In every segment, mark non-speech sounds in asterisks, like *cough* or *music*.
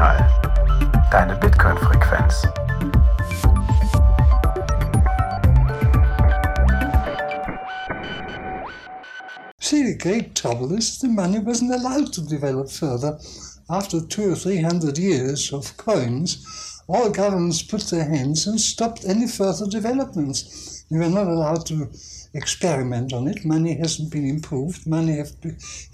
Notsignal. Deine Bitcoin-Frequenz. See, the great trouble is the money wasn't allowed to develop further. After two or three hundred years of coins, all governments put their hands and stopped any further developments. You were not allowed to experiment on it. Money hasn't been improved. Money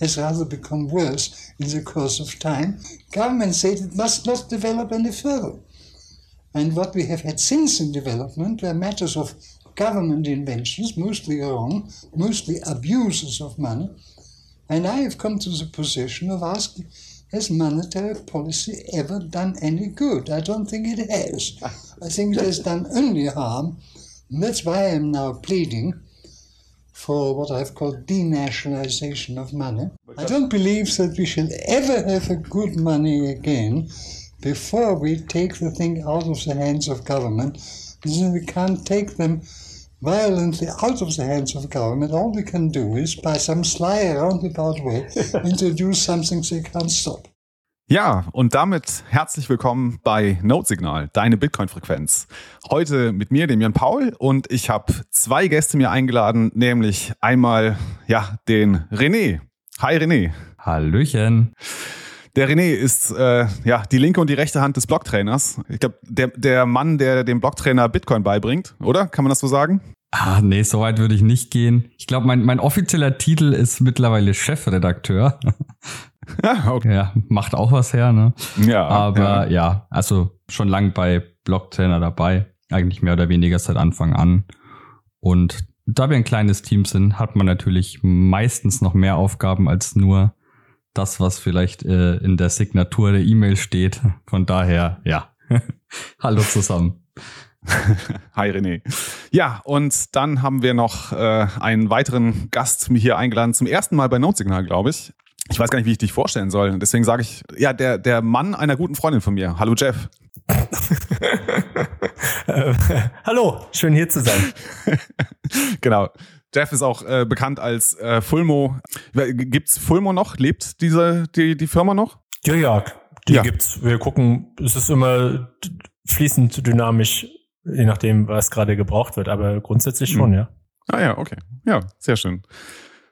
has rather become worse in the course of time. Government said it must not develop any further. And what we have had since in development were matters of government inventions, mostly wrong, mostly abuses of money. And I have come to the position of asking, has monetary policy ever done any good? I don't think it has. I think it has done only harm. And that's why I am now pleading for what I've called denationalization of money. I don't believe that we shall ever have a good money again before we take the thing out of the hands of government. We can't take them violently out of the hands of government. All we can do is, by some sly roundabout way, *laughs* introduce something they can't stop. Ja, und damit herzlich willkommen bei Notsignal, deine Bitcoin-Frequenz. Heute mit mir, dem Jan Paul, und ich habe zwei Gäste mir eingeladen, nämlich einmal ja den René. Hi René. Hallöchen. Der René ist äh, ja die linke und die rechte Hand des Blocktrainers. Ich glaube, der, der Mann, der dem Blocktrainer Bitcoin beibringt, oder? Kann man das so sagen? Ah, nee, so weit würde ich nicht gehen. Ich glaube, mein, mein offizieller Titel ist mittlerweile Chefredakteur. *laughs* Ja, okay. ja, macht auch was her, ne? Ja. Aber ja, ja also schon lang bei Blocktrainer dabei, eigentlich mehr oder weniger seit Anfang an. Und da wir ein kleines Team sind, hat man natürlich meistens noch mehr Aufgaben als nur das, was vielleicht äh, in der Signatur der E-Mail steht. Von daher, ja. *laughs* Hallo zusammen. *laughs* Hi René. Ja, und dann haben wir noch äh, einen weiteren Gast hier eingeladen, zum ersten Mal bei Notsignal, glaube ich. Ich weiß gar nicht, wie ich dich vorstellen soll. Deswegen sage ich, ja, der, der Mann einer guten Freundin von mir. Hallo Jeff. äh, *laughs* hallo, schön hier zu sein. *laughs* genau. Jeff ist auch äh, bekannt als äh, Fulmo. Gibt's Fulmo noch? Lebt diese die, die Firma noch? Ja, ja, die ja. gibt's. Wir gucken, es ist immer fließend dynamisch, je nachdem, was gerade gebraucht wird, aber grundsätzlich schon, mhm. ja. Ah ja, okay. Ja, sehr schön.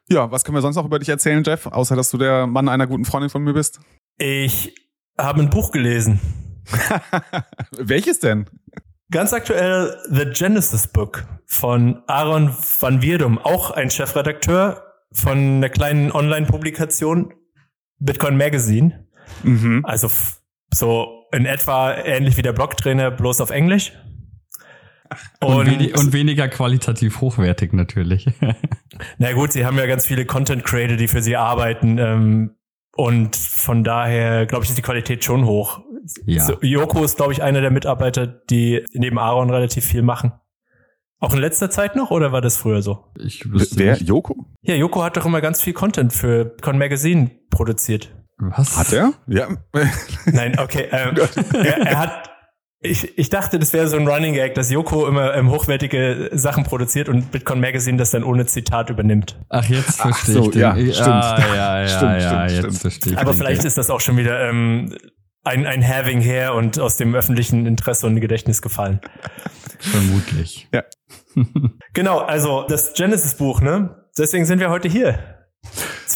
Ja, was können wir sonst noch über dich erzählen, Jeff? Außer, dass du der Mann einer guten Freundin von mir bist. Ich habe ein Buch gelesen. *laughs* Welches denn? Ganz aktuell The Genesis Book von Aaron van Wierdum, auch ein Chefredakteur von einer kleinen Online-Publikation Bitcoin Magazine. Mhm. Also so in etwa ähnlich wie der Blogtrainer, bloß auf Englisch. Und, und, und, weniger qualitativ hochwertig natürlich. *laughs* Na gut, sie haben ja ganz viele Content Creator, die für sie arbeiten. Ähm, und von daher, glaube ich, ist die Qualität schon hoch. Ja. So, Joko ist, glaube ich, einer der Mitarbeiter, die neben Aaron relativ viel machen. Auch in letzter Zeit noch oder war das früher so? Ich wüsste Wer? Nicht. Joko? Ja, Joko hat doch immer ganz viel Content für Con Magazine produziert. Was? Hat er? Ja. Nein, okay. *laughs* Ähm, er, er hat ich, ich dachte, das wäre so ein Running Gag, dass Joko immer ähm, hochwertige Sachen produziert und Bitcoin Magazine das dann ohne Zitat übernimmt. Ach, jetzt verstehe Ach so, ich. Ja, stimmt. Ah, *laughs* ja, ja, stimmt, ja, stimmt, jetzt verstehe ich. Aber vielleicht Gag. ist das auch schon wieder ähm, ein, ein Having her und aus dem öffentlichen Interesse und Gedächtnis gefallen. Vermutlich. Ja. genau, also das Genesis-Buch, ne? Deswegen sind wir heute hier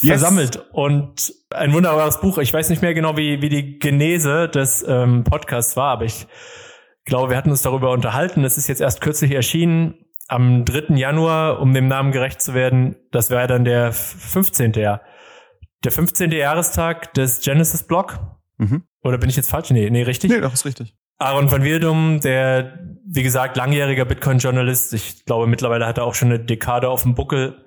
yes. versammelt. Und ein wunderbares Buch. Ich weiß nicht mehr genau, wie, wie die Genese des ähm, Podcasts war, aber ich glaube, wir hatten uns darüber unterhalten. Es ist jetzt erst kürzlich erschienen, am 3. Januar, um dem Namen gerecht zu werden. Das wäre dann der 15. Jahr. Der 15. Jahrestag des Genesis Blog. Mhm. Oder bin ich jetzt falsch? Nee, nee, richtig? Nee, das ist richtig. Aaron van Wildum, der, wie gesagt, langjähriger Bitcoin-Journalist, ich glaube, mittlerweile hat er auch schon eine Dekade auf dem Buckel,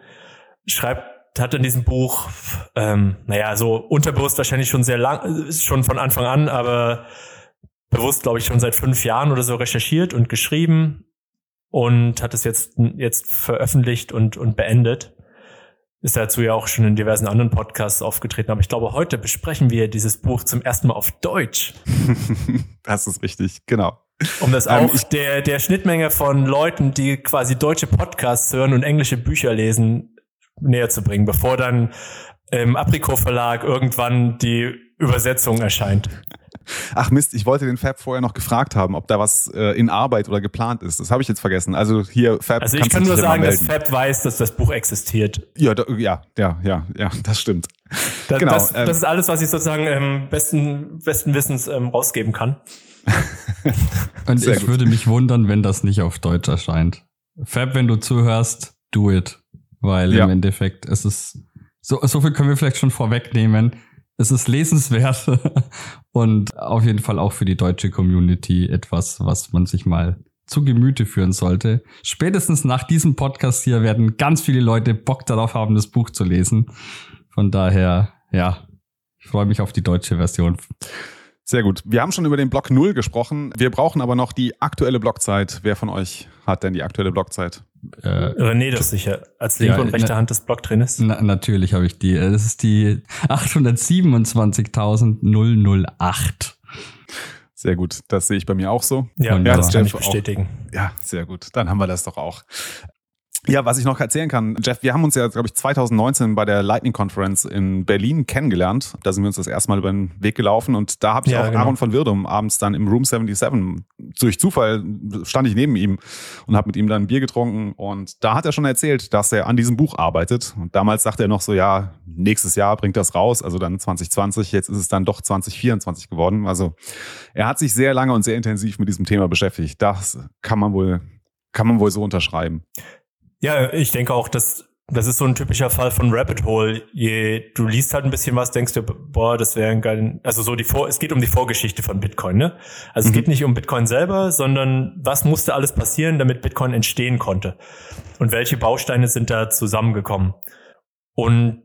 schreibt hat in diesem Buch, ähm, naja, so unterbewusst wahrscheinlich schon sehr lang, schon von Anfang an, aber bewusst, glaube ich, schon seit fünf Jahren oder so recherchiert und geschrieben und hat es jetzt, jetzt veröffentlicht und, und beendet. Ist dazu ja auch schon in diversen anderen Podcasts aufgetreten. Aber ich glaube, heute besprechen wir dieses Buch zum ersten Mal auf Deutsch. *laughs* das ist richtig, genau. Um das ähm, auch ähm, der, der Schnittmenge von Leuten, die quasi deutsche Podcasts hören und englische Bücher lesen, näher zu bringen, bevor dann im Apricot Verlag irgendwann die Übersetzung erscheint. Ach Mist, ich wollte den Fab vorher noch gefragt haben, ob da was äh, in Arbeit oder geplant ist. Das habe ich jetzt vergessen. Also hier Fab. Also ich kann nur sagen, dass Fab weiß, dass das Buch existiert. Ja, da, ja, ja, ja, ja, das stimmt. Das, genau. Das, ähm, das ist alles, was ich sozusagen ähm, besten, besten Wissens ähm, rausgeben kann. *laughs* Und Sehr ich gut. würde mich wundern, wenn das nicht auf Deutsch erscheint. Fab, wenn du zuhörst, do it. Weil ja. im Endeffekt es ist so, so viel können wir vielleicht schon vorwegnehmen. Es ist lesenswert *laughs* und auf jeden Fall auch für die deutsche Community etwas, was man sich mal zu Gemüte führen sollte. Spätestens nach diesem Podcast hier werden ganz viele Leute Bock darauf haben, das Buch zu lesen. Von daher, ja, ich freue mich auf die deutsche Version. Sehr gut. Wir haben schon über den Block 0 gesprochen. Wir brauchen aber noch die aktuelle Blockzeit. Wer von euch hat denn die aktuelle Blockzeit? Äh, René, das sicher als linke ja, und rechte na, Hand des Blocktrainers. Na, natürlich habe ich die. Das ist die 827.008. Sehr gut, das sehe ich bei mir auch so. Ja, ja das kann ich bestätigen. Auch. Ja, sehr gut. Dann haben wir das doch auch. Ja, was ich noch erzählen kann, Jeff, wir haben uns ja, glaube ich, 2019 bei der Lightning Conference in Berlin kennengelernt. Da sind wir uns das erste Mal über den Weg gelaufen und da habe ich ja, auch genau. Aaron von Wirdum abends dann im Room 77 durch Zufall stand ich neben ihm und habe mit ihm dann ein Bier getrunken und da hat er schon erzählt, dass er an diesem Buch arbeitet und damals sagte er noch so, ja, nächstes Jahr bringt das raus, also dann 2020, jetzt ist es dann doch 2024 geworden. Also er hat sich sehr lange und sehr intensiv mit diesem Thema beschäftigt. Das kann man wohl kann man wohl so unterschreiben. Ja, ich denke auch, dass das ist so ein typischer Fall von Rabbit Hole. Je du liest halt ein bisschen was, denkst du, boah, das wäre ein geil. Also so die Vor, es geht um die Vorgeschichte von Bitcoin, ne? Also mhm. es geht nicht um Bitcoin selber, sondern was musste alles passieren, damit Bitcoin entstehen konnte und welche Bausteine sind da zusammengekommen. Und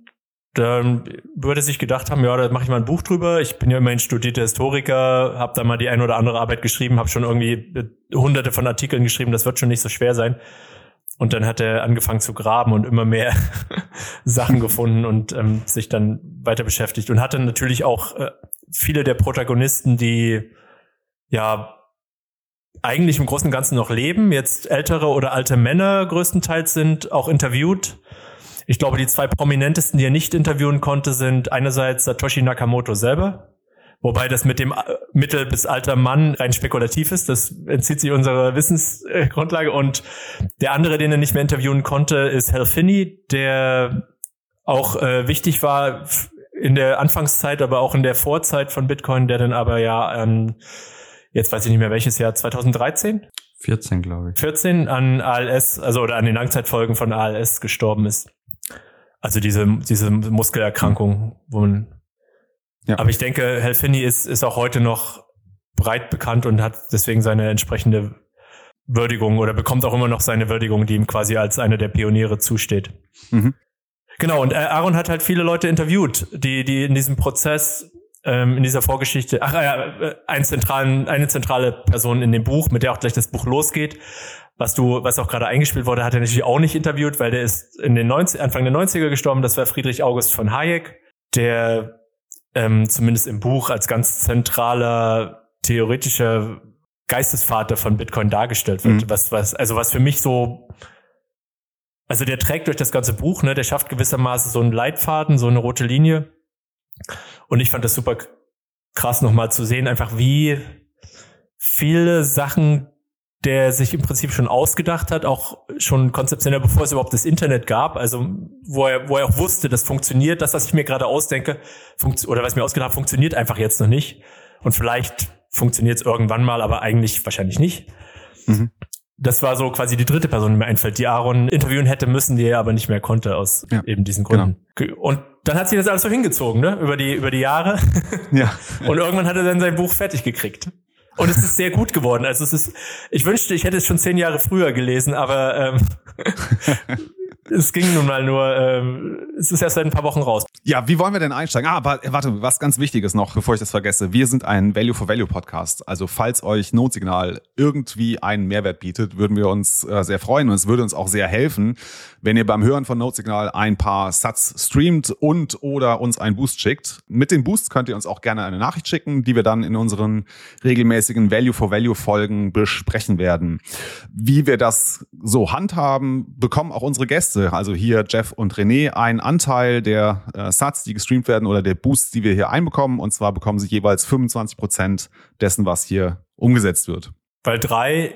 dann würde sich gedacht haben, ja, da mache ich mal ein Buch drüber. Ich bin ja immerhin studierter Historiker, habe da mal die ein oder andere Arbeit geschrieben, habe schon irgendwie hunderte von Artikeln geschrieben. Das wird schon nicht so schwer sein. Und dann hat er angefangen zu graben und immer mehr *laughs* Sachen gefunden und ähm, sich dann weiter beschäftigt und hatte natürlich auch äh, viele der Protagonisten, die ja eigentlich im Großen und Ganzen noch leben, jetzt ältere oder alte Männer größtenteils sind, auch interviewt. Ich glaube, die zwei prominentesten, die er nicht interviewen konnte, sind einerseits Satoshi Nakamoto selber, Wobei das mit dem äh, mittel- bis alter Mann rein spekulativ ist. Das entzieht sich unserer Wissensgrundlage. Und der andere, den er nicht mehr interviewen konnte, ist Hal Finney, der auch äh, wichtig war in der Anfangszeit, aber auch in der Vorzeit von Bitcoin, der dann aber ja an, jetzt weiß ich nicht mehr welches Jahr, 2013? 14, glaube ich. 14 an ALS, also oder an den Langzeitfolgen von ALS gestorben ist. Also diese, diese Muskelerkrankung, wo man ja. Aber ich denke, Helfini ist, ist auch heute noch breit bekannt und hat deswegen seine entsprechende Würdigung oder bekommt auch immer noch seine Würdigung, die ihm quasi als einer der Pioniere zusteht. Mhm. Genau, und äh, Aaron hat halt viele Leute interviewt, die, die in diesem Prozess, ähm, in dieser Vorgeschichte, ach ja, äh, einen zentralen, eine zentrale Person in dem Buch, mit der auch gleich das Buch losgeht, was du, was auch gerade eingespielt wurde, hat er natürlich auch nicht interviewt, weil der ist in den 90, Anfang der 90er gestorben, das war Friedrich August von Hayek, der ähm, zumindest im Buch als ganz zentraler theoretischer Geistesvater von Bitcoin dargestellt wird. Mhm. Was, was, also was für mich so, also der trägt durch das ganze Buch, ne, der schafft gewissermaßen so einen Leitfaden, so eine rote Linie. Und ich fand das super krass nochmal zu sehen, einfach wie viele Sachen der sich im Prinzip schon ausgedacht hat, auch schon konzeptionell, bevor es überhaupt das Internet gab, also wo er, wo er auch wusste, das funktioniert, das, was ich mir gerade ausdenke, oder was ich mir ausgedacht habe, funktioniert einfach jetzt noch nicht. Und vielleicht funktioniert es irgendwann mal, aber eigentlich wahrscheinlich nicht. Mhm. Das war so quasi die dritte Person, die mir einfällt, die Aaron interviewen hätte müssen, die er aber nicht mehr konnte aus ja. eben diesen Gründen. Genau. Und dann hat sich das alles so hingezogen, ne? Über die, über die Jahre. Ja. *laughs* Und irgendwann hat er dann sein Buch fertig gekriegt. Und es ist sehr gut geworden. Also es ist, ich wünschte, ich hätte es schon zehn Jahre früher gelesen, aber ähm, *laughs* es ging nun mal nur, ähm, es ist erst seit ein paar Wochen raus. Ja, wie wollen wir denn einsteigen? Ah, aber warte, was ganz Wichtiges noch, bevor ich das vergesse. Wir sind ein Value for Value Podcast. Also falls euch Notsignal irgendwie einen Mehrwert bietet, würden wir uns äh, sehr freuen und es würde uns auch sehr helfen, wenn ihr beim Hören von Notsignal ein paar Satz streamt und oder uns einen Boost schickt. Mit den Boosts könnt ihr uns auch gerne eine Nachricht schicken, die wir dann in unseren regelmäßigen Value for Value Folgen besprechen werden. Wie wir das so handhaben, bekommen auch unsere Gäste, also hier Jeff und René, einen Anteil der äh, Sats, die gestreamt werden oder der Boosts, die wir hier einbekommen. Und zwar bekommen sie jeweils 25 Prozent dessen, was hier umgesetzt wird. Weil drei,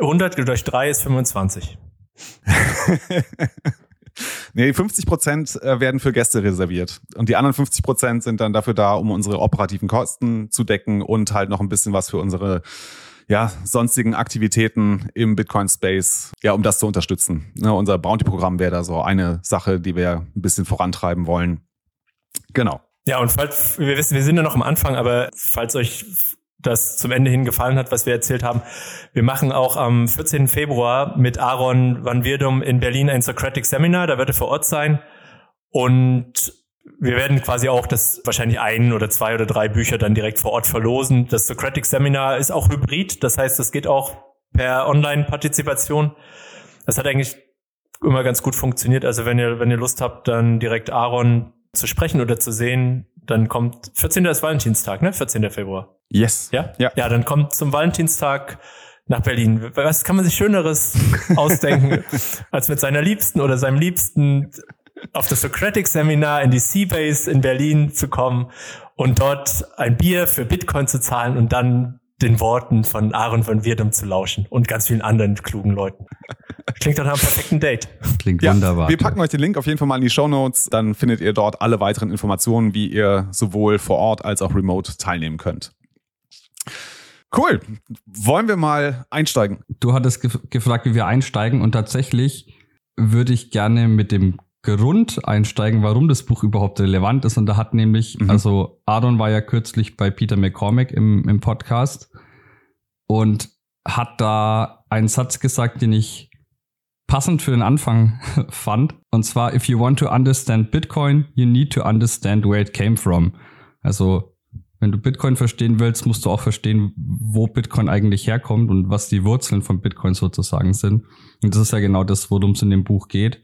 100 durch drei ist 25. *laughs* nee, 50 Prozent äh, werden für Gäste reserviert. Und die anderen 50 Prozent sind dann dafür da, um unsere operativen Kosten zu decken und halt noch ein bisschen was für unsere ja, sonstigen Aktivitäten im Bitcoin-Space, ja, um das zu unterstützen. Ne, unser Bounty-Programm wäre da so eine Sache, die wir ein bisschen vorantreiben wollen. Genau. Ja, und falls, wir wissen, wir sind ja noch am Anfang, aber falls euch das zum Ende hin gefallen hat, was wir erzählt haben. Wir machen auch am 14. Februar mit Aaron Van Wirdum in Berlin ein Socratic Seminar. Da wird er vor Ort sein. Und wir werden quasi auch das wahrscheinlich ein oder zwei oder drei Bücher dann direkt vor Ort verlosen. Das Socratic Seminar ist auch hybrid. Das heißt, es geht auch per Online-Partizipation. Das hat eigentlich immer ganz gut funktioniert. Also wenn ihr, wenn ihr Lust habt, dann direkt Aaron zu sprechen oder zu sehen, dann kommt 14. ist Valentinstag, ne? 14. Februar. Yes. Ja? Ja. Ja, dann kommt zum Valentinstag nach Berlin. Was kann man sich Schöneres ausdenken, *laughs* als mit seiner Liebsten oder seinem Liebsten auf das Socratic Seminar in die Seabase in Berlin zu kommen und dort ein Bier für Bitcoin zu zahlen und dann den Worten von Aaron von Wirdum zu lauschen und ganz vielen anderen klugen Leuten. Klingt doch nach einem perfekten Date. Klingt ja, wunderbar. Wir packen euch den Link auf jeden Fall mal in die Show Notes. Dann findet ihr dort alle weiteren Informationen, wie ihr sowohl vor Ort als auch remote teilnehmen könnt. Cool. Wollen wir mal einsteigen? Du hattest gef gefragt, wie wir einsteigen und tatsächlich würde ich gerne mit dem Grund einsteigen, warum das Buch überhaupt relevant ist. Und da hat nämlich, mhm. also Aaron war ja kürzlich bei Peter McCormick im, im Podcast und hat da einen Satz gesagt, den ich passend für den Anfang *laughs* fand. Und zwar, if you want to understand Bitcoin, you need to understand where it came from. Also, wenn du Bitcoin verstehen willst, musst du auch verstehen, wo Bitcoin eigentlich herkommt und was die Wurzeln von Bitcoin sozusagen sind. Und das ist ja genau das, worum es in dem Buch geht.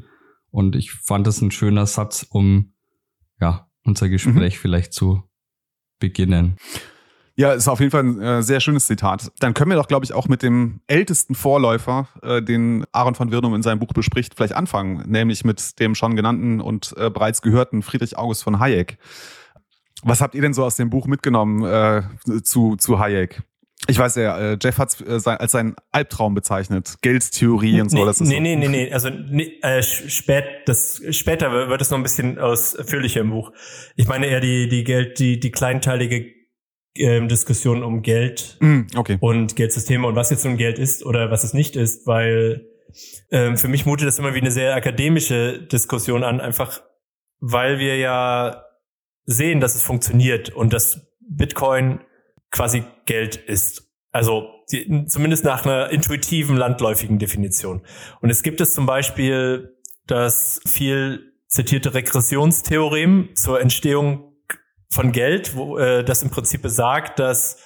Und ich fand es ein schöner Satz, um ja, unser Gespräch mhm. vielleicht zu beginnen. Ja, ist auf jeden Fall ein äh, sehr schönes Zitat. Dann können wir doch, glaube ich, auch mit dem ältesten Vorläufer, äh, den Aaron von Wirdum in seinem Buch bespricht, vielleicht anfangen, nämlich mit dem schon genannten und äh, bereits gehörten Friedrich August von Hayek. Was habt ihr denn so aus dem Buch mitgenommen äh, zu, zu Hayek? Ich weiß ja, äh, Jeff hat es äh, als seinen Albtraum bezeichnet. Geldtheorie und so. Nee, das ist nee, so. nee, nee, nee. Also nee, äh, spät, das, später wird es noch ein bisschen ausführlicher im Buch. Ich meine eher die, die Geld, die, die kleinteilige ähm, Diskussion um Geld mm, okay. und Geldsysteme und was jetzt nun Geld ist oder was es nicht ist, weil ähm, für mich mutet das immer wie eine sehr akademische Diskussion an, einfach weil wir ja sehen, dass es funktioniert und dass Bitcoin quasi Geld ist. Also die, zumindest nach einer intuitiven, landläufigen Definition. Und es gibt es zum Beispiel das viel zitierte Regressionstheorem zur Entstehung von Geld, wo äh, das im Prinzip besagt, dass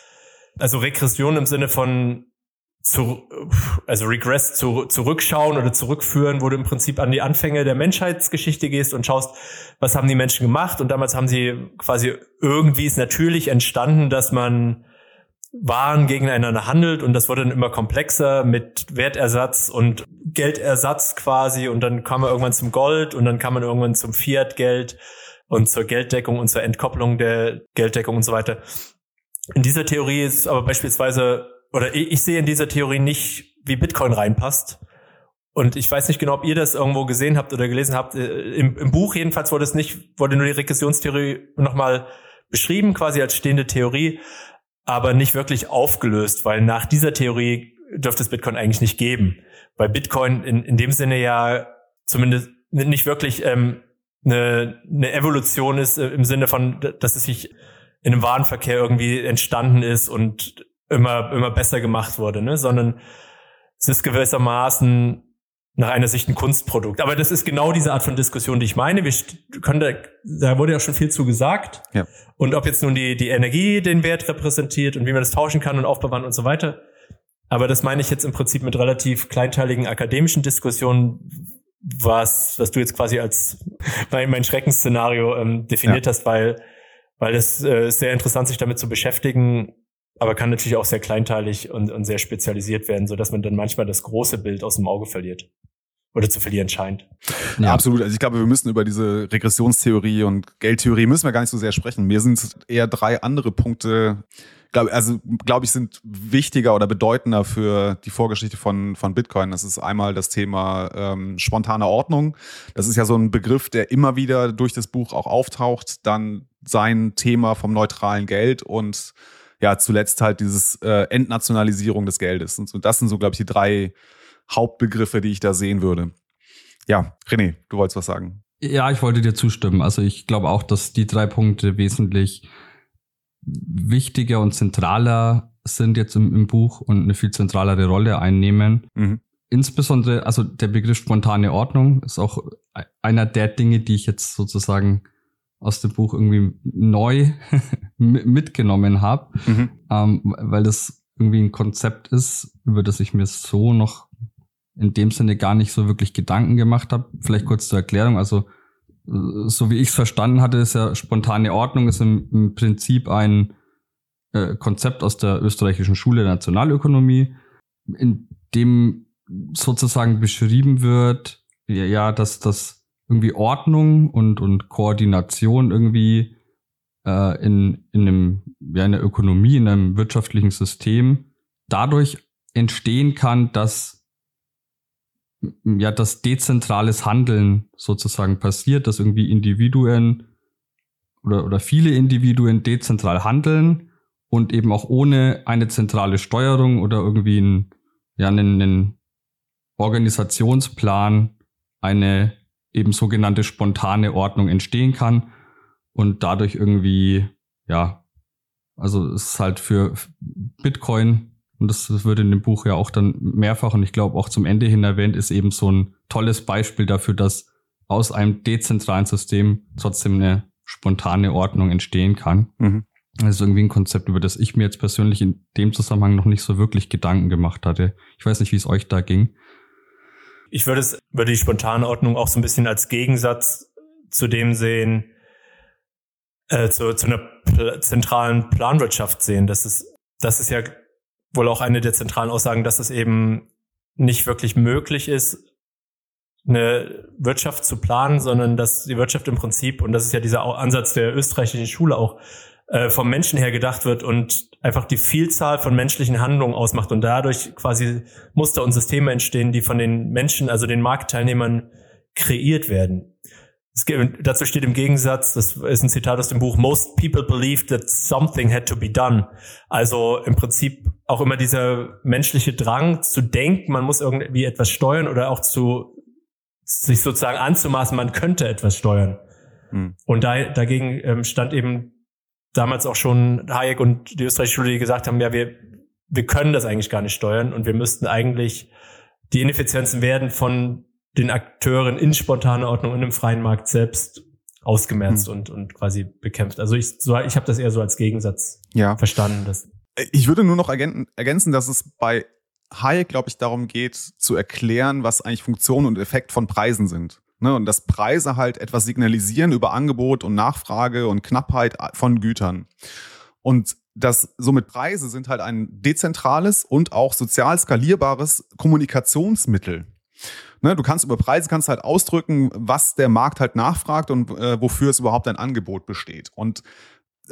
also Regression im Sinne von zu, also Regress zu, zurückschauen oder zurückführen, wo du im Prinzip an die Anfänge der Menschheitsgeschichte gehst und schaust, was haben die Menschen gemacht und damals haben sie quasi irgendwie ist natürlich entstanden, dass man Waren gegeneinander handelt und das wurde dann immer komplexer mit Wertersatz und Geldersatz quasi und dann kam man irgendwann zum Gold und dann kam man irgendwann zum Fiat-Geld und zur Gelddeckung und zur Entkopplung der Gelddeckung und so weiter. In dieser Theorie ist aber beispielsweise oder ich sehe in dieser Theorie nicht, wie Bitcoin reinpasst. Und ich weiß nicht genau, ob ihr das irgendwo gesehen habt oder gelesen habt. Äh, Im, im Buch jedenfalls wurde es nicht, wurde nur die Regressionstheorie nochmal beschrieben, quasi als stehende Theorie, aber nicht wirklich aufgelöst, weil nach dieser Theorie dürfte es Bitcoin eigentlich nicht geben. Weil Bitcoin in, in dem Sinne ja zumindest nicht wirklich ähm, eine, eine Evolution ist äh, im Sinne von, dass es sich in einem Warenverkehr irgendwie entstanden ist und immer, immer besser gemacht wurde, ne? sondern es ist gewissermaßen nach einer Sicht ein Kunstprodukt. Aber das ist genau diese Art von Diskussion, die ich meine. Wir können da, da wurde ja schon viel zu gesagt. Ja. Und ob jetzt nun die, die Energie den Wert repräsentiert und wie man das tauschen kann und aufbewahren und so weiter. Aber das meine ich jetzt im Prinzip mit relativ kleinteiligen akademischen Diskussionen, was, was du jetzt quasi als *laughs* mein, mein Schreckensszenario ähm, definiert ja. hast, weil, weil es äh, sehr interessant, sich damit zu beschäftigen, aber kann natürlich auch sehr kleinteilig und, und sehr spezialisiert werden, so dass man dann manchmal das große Bild aus dem Auge verliert. oder zu verlieren scheint. Ja, absolut. Also ich glaube, wir müssen über diese Regressionstheorie und Geldtheorie müssen wir gar nicht so sehr sprechen. Mir sind eher drei andere Punkte, glaube also glaube ich, sind wichtiger oder bedeutender für die Vorgeschichte von von Bitcoin. Das ist einmal das Thema ähm, spontane Ordnung. Das ist ja so ein Begriff, der immer wieder durch das Buch auch auftaucht. Dann sein Thema vom neutralen Geld und ja zuletzt halt dieses äh, Entnationalisierung des Geldes. Und so, das sind so glaube ich die drei Hauptbegriffe, die ich da sehen würde. Ja, René, du wolltest was sagen. Ja, ich wollte dir zustimmen. Also ich glaube auch, dass die drei Punkte wesentlich wichtiger und zentraler sind jetzt im, im Buch und eine viel zentralere Rolle einnehmen. Mhm. Insbesondere, also der Begriff spontane Ordnung ist auch einer der Dinge, die ich jetzt sozusagen aus dem Buch irgendwie neu *laughs* mitgenommen habe, mhm. ähm, weil das irgendwie ein Konzept ist, über das ich mir so noch in dem Sinne gar nicht so wirklich Gedanken gemacht habe. Vielleicht kurz zur Erklärung. Also so wie ich es verstanden hatte, ist ja spontane Ordnung ist im, im Prinzip ein äh, Konzept aus der österreichischen Schule der Nationalökonomie, in dem sozusagen beschrieben wird, ja, ja dass das irgendwie Ordnung und, und Koordination irgendwie äh, in, in einem, ja, in der Ökonomie, in einem wirtschaftlichen System dadurch entstehen kann, dass ja, dass dezentrales Handeln sozusagen passiert, dass irgendwie Individuen oder, oder viele Individuen dezentral handeln und eben auch ohne eine zentrale Steuerung oder irgendwie einen, ja, einen, einen Organisationsplan eine eben sogenannte spontane Ordnung entstehen kann und dadurch irgendwie, ja, also es ist halt für Bitcoin und das, das wird in dem Buch ja auch dann mehrfach und ich glaube auch zum Ende hin erwähnt, ist eben so ein tolles Beispiel dafür, dass aus einem dezentralen System trotzdem eine spontane Ordnung entstehen kann. Mhm. Das ist irgendwie ein Konzept, über das ich mir jetzt persönlich in dem Zusammenhang noch nicht so wirklich Gedanken gemacht hatte. Ich weiß nicht, wie es euch da ging. Ich würde es, würde die spontane Ordnung auch so ein bisschen als Gegensatz zu dem sehen, äh, zu, zu einer pl zentralen Planwirtschaft sehen. Das ist, das ist ja wohl auch eine der zentralen Aussagen, dass es eben nicht wirklich möglich ist, eine Wirtschaft zu planen, sondern dass die Wirtschaft im Prinzip, und das ist ja dieser Ansatz der österreichischen Schule auch, äh, vom Menschen her gedacht wird und einfach die Vielzahl von menschlichen Handlungen ausmacht und dadurch quasi Muster und Systeme entstehen, die von den Menschen, also den Marktteilnehmern kreiert werden. Es gibt, dazu steht im Gegensatz, das ist ein Zitat aus dem Buch, most people believe that something had to be done. Also im Prinzip auch immer dieser menschliche Drang zu denken, man muss irgendwie etwas steuern oder auch zu sich sozusagen anzumaßen, man könnte etwas steuern. Hm. Und da, dagegen ähm, stand eben damals auch schon Hayek und die österreichische Schule, die gesagt haben, ja, wir, wir können das eigentlich gar nicht steuern und wir müssten eigentlich die Ineffizienzen werden von den Akteuren in spontaner Ordnung und im freien Markt selbst ausgemerzt hm. und, und quasi bekämpft. Also ich, so, ich habe das eher so als Gegensatz ja. verstanden. Dass ich würde nur noch ergänzen, dass es bei Hayek, glaube ich, darum geht, zu erklären, was eigentlich Funktion und Effekt von Preisen sind. Ne? Und dass Preise halt etwas signalisieren über Angebot und Nachfrage und Knappheit von Gütern. Und dass somit Preise sind halt ein dezentrales und auch sozial skalierbares Kommunikationsmittel. Ne, du kannst über Preise kannst halt ausdrücken, was der Markt halt nachfragt und äh, wofür es überhaupt ein Angebot besteht. Und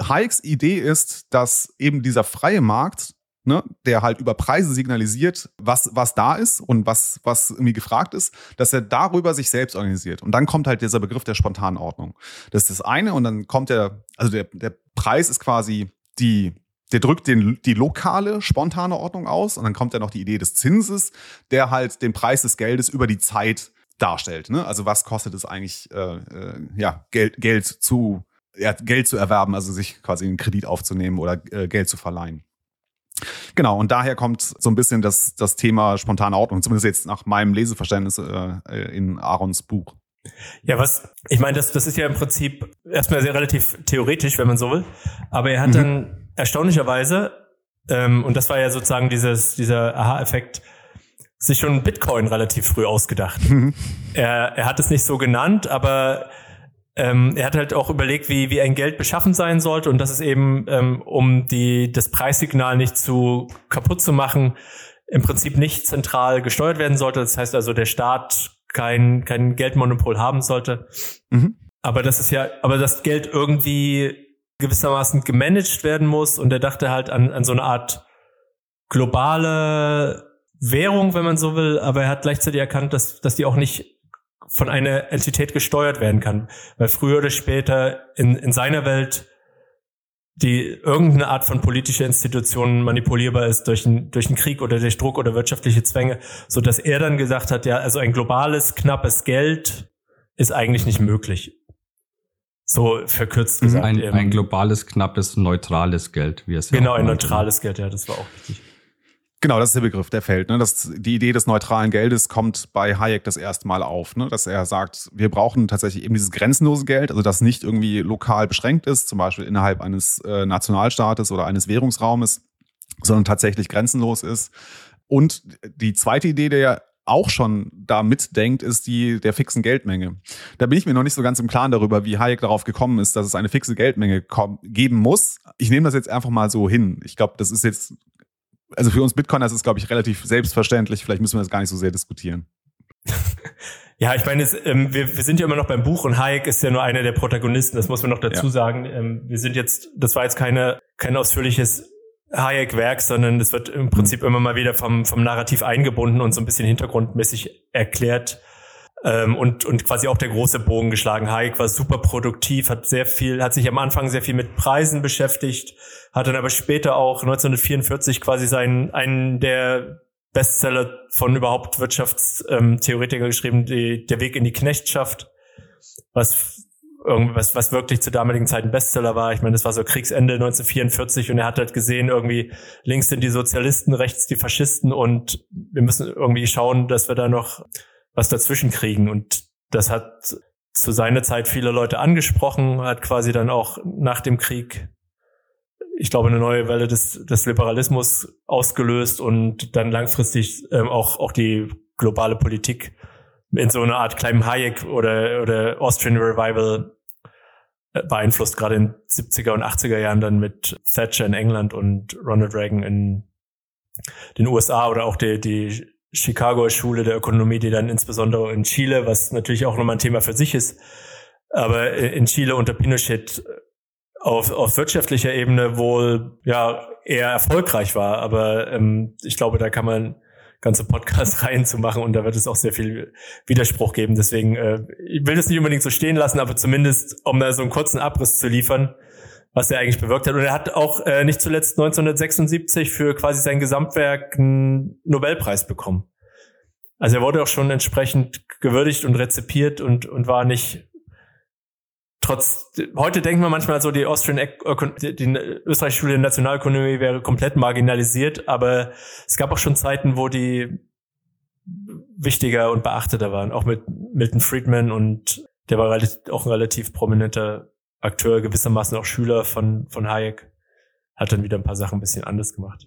Hayeks Idee ist, dass eben dieser freie Markt, ne, der halt über Preise signalisiert, was, was da ist und was, was irgendwie gefragt ist, dass er darüber sich selbst organisiert. Und dann kommt halt dieser Begriff der spontanen Ordnung. Das ist das eine. Und dann kommt der, also der, der Preis ist quasi die, der drückt den, die lokale, spontane Ordnung aus und dann kommt ja noch die Idee des Zinses, der halt den Preis des Geldes über die Zeit darstellt. Ne? Also was kostet es eigentlich, äh, äh, ja, Geld, Geld zu, ja, Geld zu erwerben, also sich quasi einen Kredit aufzunehmen oder äh, Geld zu verleihen. Genau, und daher kommt so ein bisschen das, das Thema spontane Ordnung, zumindest jetzt nach meinem Leseverständnis äh, in Aarons Buch. Ja, was, ich meine, das, das ist ja im Prinzip erstmal sehr relativ theoretisch, wenn man so will. Aber er hat mhm. dann erstaunlicherweise, ähm, und das war ja sozusagen dieses, dieser Aha-Effekt, sich schon Bitcoin relativ früh ausgedacht. Mhm. Er, er hat es nicht so genannt, aber ähm, er hat halt auch überlegt, wie, wie ein Geld beschaffen sein sollte und das ist eben, ähm, um die, das Preissignal nicht zu kaputt zu machen, im Prinzip nicht zentral gesteuert werden sollte. Das heißt also, der Staat kein, kein Geldmonopol haben sollte. Mhm. Aber das ist ja, aber das Geld irgendwie gewissermaßen gemanagt werden muss und er dachte halt an, an so eine Art globale Währung, wenn man so will, aber er hat gleichzeitig erkannt, dass, dass die auch nicht von einer Entität gesteuert werden kann, weil früher oder später in, in seiner Welt die irgendeine Art von politischer Institution manipulierbar ist durch einen, durch einen Krieg oder durch Druck oder wirtschaftliche Zwänge, so dass er dann gesagt hat, ja, also ein globales, knappes Geld ist eigentlich nicht möglich. So verkürzt gesagt. Ein, ein globales, knappes, neutrales Geld, wie es Genau, ein neutrales Geld, ja, das war auch richtig. Genau, das ist der Begriff, der fällt. Ne? Das, die Idee des neutralen Geldes kommt bei Hayek das erste Mal auf, ne? dass er sagt, wir brauchen tatsächlich eben dieses grenzenlose Geld, also das nicht irgendwie lokal beschränkt ist, zum Beispiel innerhalb eines äh, Nationalstaates oder eines Währungsraumes, sondern tatsächlich grenzenlos ist. Und die zweite Idee, der auch schon da mitdenkt, ist die der fixen Geldmenge. Da bin ich mir noch nicht so ganz im Klaren darüber, wie Hayek darauf gekommen ist, dass es eine fixe Geldmenge geben muss. Ich nehme das jetzt einfach mal so hin. Ich glaube, das ist jetzt also für uns Bitcoiner ist es, glaube ich, relativ selbstverständlich. Vielleicht müssen wir das gar nicht so sehr diskutieren. *laughs* Ja, ich meine, es, ähm, wir, wir sind ja immer noch beim Buch und Hayek ist ja nur einer der Protagonisten, das muss man noch dazu ja. sagen. Ähm, wir sind jetzt, das war jetzt keine, kein ausführliches Hayek-Werk, sondern es wird im Prinzip mhm. immer mal wieder vom, vom Narrativ eingebunden und so ein bisschen hintergrundmäßig erklärt. Ähm, und, und quasi auch der große Bogen geschlagen. Hayek war super produktiv, hat sehr viel, hat sich am Anfang sehr viel mit Preisen beschäftigt, hat dann aber später auch 1944 quasi seinen, einen der Bestseller von überhaupt Wirtschaftstheoretiker geschrieben, die, Der Weg in die Knechtschaft, was irgendwas, was wirklich zur damaligen Zeit ein Bestseller war. Ich meine, das war so Kriegsende 1944 und er hat halt gesehen, irgendwie links sind die Sozialisten, rechts die Faschisten und wir müssen irgendwie schauen, dass wir da noch was dazwischen kriegen. Und das hat zu seiner Zeit viele Leute angesprochen, hat quasi dann auch nach dem Krieg ich glaube, eine neue Welle des, des Liberalismus ausgelöst und dann langfristig ähm, auch, auch die globale Politik in so einer Art kleinen Hayek oder, oder Austrian Revival äh, beeinflusst, gerade in 70er und 80er Jahren dann mit Thatcher in England und Ronald Reagan in den USA oder auch die, die Chicago Schule der Ökonomie, die dann insbesondere in Chile, was natürlich auch nochmal ein Thema für sich ist, aber in Chile unter Pinochet auf, auf wirtschaftlicher Ebene wohl ja eher erfolgreich war. Aber ähm, ich glaube, da kann man ganze Podcast-Reihen *laughs* zu machen und da wird es auch sehr viel Widerspruch geben. Deswegen, äh, ich will das nicht unbedingt so stehen lassen, aber zumindest, um da so einen kurzen Abriss zu liefern, was er eigentlich bewirkt hat. Und er hat auch äh, nicht zuletzt 1976 für quasi sein Gesamtwerk einen Nobelpreis bekommen. Also er wurde auch schon entsprechend gewürdigt und rezipiert und, und war nicht trotz, heute denken wir manchmal so, die Austrian, die, österreichische Schule der Nationalökonomie wäre komplett marginalisiert, aber es gab auch schon Zeiten, wo die wichtiger und beachteter waren, auch mit Milton Friedman und der war auch ein relativ prominenter Akteur, gewissermaßen auch Schüler von, von Hayek, hat dann wieder ein paar Sachen ein bisschen anders gemacht.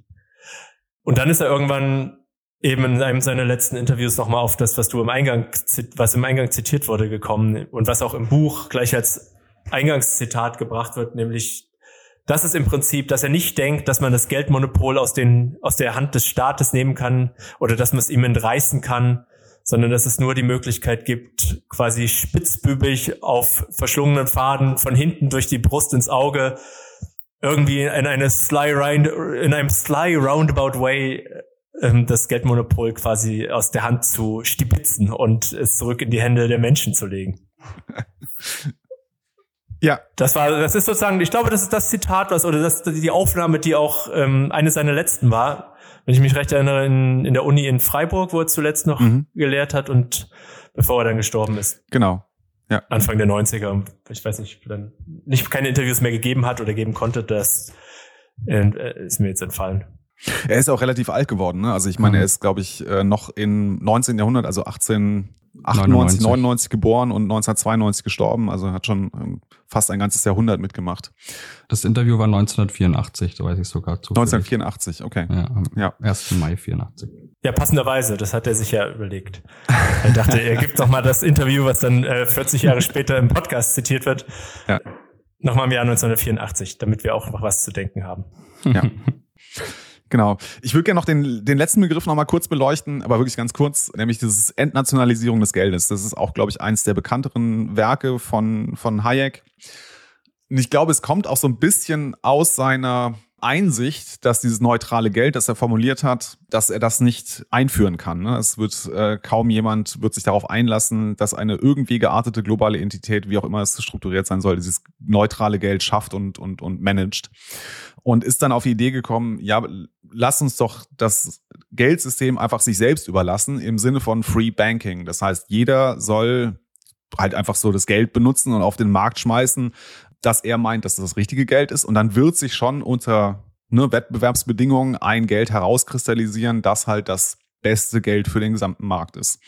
Und dann ist er irgendwann eben in einem seiner letzten Interviews nochmal auf das, was du im Eingang, was im Eingang zitiert wurde, gekommen und was auch im Buch gleich als Eingangszitat gebracht wird, nämlich das ist im Prinzip, dass er nicht denkt, dass man das Geldmonopol aus, den, aus der Hand des Staates nehmen kann oder dass man es ihm entreißen kann, sondern dass es nur die Möglichkeit gibt, quasi spitzbübig auf verschlungenen Faden von hinten durch die Brust ins Auge irgendwie in eine sly round, in einem sly roundabout way ähm, das Geldmonopol quasi aus der Hand zu stibitzen und es zurück in die Hände der Menschen zu legen. *laughs* Ja. Das war, das ist sozusagen, ich glaube, das ist das Zitat, was, oder das, die Aufnahme, die auch ähm, eine seiner letzten war. Wenn ich mich recht erinnere, in, in der Uni in Freiburg, wo er zuletzt noch mhm. gelehrt hat und bevor er dann gestorben ist. Genau. Ja. Anfang der 90er. Ich weiß nicht, dann nicht keine Interviews mehr gegeben hat oder geben konnte, das äh, ist mir jetzt entfallen. Er ist auch relativ alt geworden. Ne? Also ich meine, mhm. er ist, glaube ich, äh, noch im 19. Jahrhundert, also 1898, 99. 99 geboren und 1992 gestorben. Also er hat schon ähm, fast ein ganzes Jahrhundert mitgemacht. Das Interview war 1984, da weiß ich sogar zu. 1984, okay. Ja, am ja. 1. Mai 84. Ja, passenderweise, das hat er sich ja überlegt. Er dachte, er gibt doch mal das Interview, was dann äh, 40 Jahre später im Podcast zitiert wird. Ja. Nochmal im Jahr 1984, damit wir auch noch was zu denken haben. Ja. *laughs* Genau. Ich würde gerne noch den, den letzten Begriff noch mal kurz beleuchten, aber wirklich ganz kurz, nämlich dieses Entnationalisierung des Geldes. Das ist auch, glaube ich, eins der bekannteren Werke von, von Hayek. Und ich glaube, es kommt auch so ein bisschen aus seiner Einsicht, dass dieses neutrale Geld, das er formuliert hat, dass er das nicht einführen kann. Ne? Es wird äh, kaum jemand wird sich darauf einlassen, dass eine irgendwie geartete globale Entität, wie auch immer es strukturiert sein soll, dieses neutrale Geld schafft und und und managt. Und ist dann auf die Idee gekommen, ja, lass uns doch das Geldsystem einfach sich selbst überlassen im Sinne von Free Banking. Das heißt, jeder soll halt einfach so das Geld benutzen und auf den Markt schmeißen, dass er meint, dass das das richtige Geld ist. Und dann wird sich schon unter ne, Wettbewerbsbedingungen ein Geld herauskristallisieren, das halt das beste Geld für den gesamten Markt ist.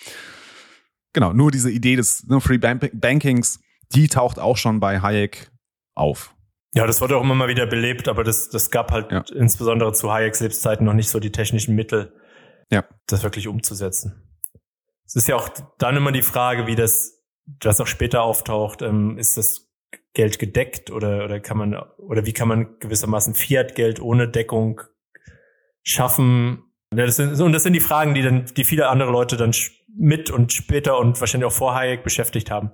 Genau, nur diese Idee des ne, Free Bankings, die taucht auch schon bei Hayek auf. Ja, das wurde auch immer mal wieder belebt, aber das, das gab halt ja. insbesondere zu Hayeks Lebzeiten noch nicht so die technischen Mittel, ja. das wirklich umzusetzen. Es ist ja auch dann immer die Frage, wie das, das auch später auftaucht, ähm, ist das Geld gedeckt oder, oder kann man, oder wie kann man gewissermaßen Fiat-Geld ohne Deckung schaffen? Ja, das sind, und das sind die Fragen, die dann, die viele andere Leute dann mit und später und wahrscheinlich auch vor Hayek beschäftigt haben.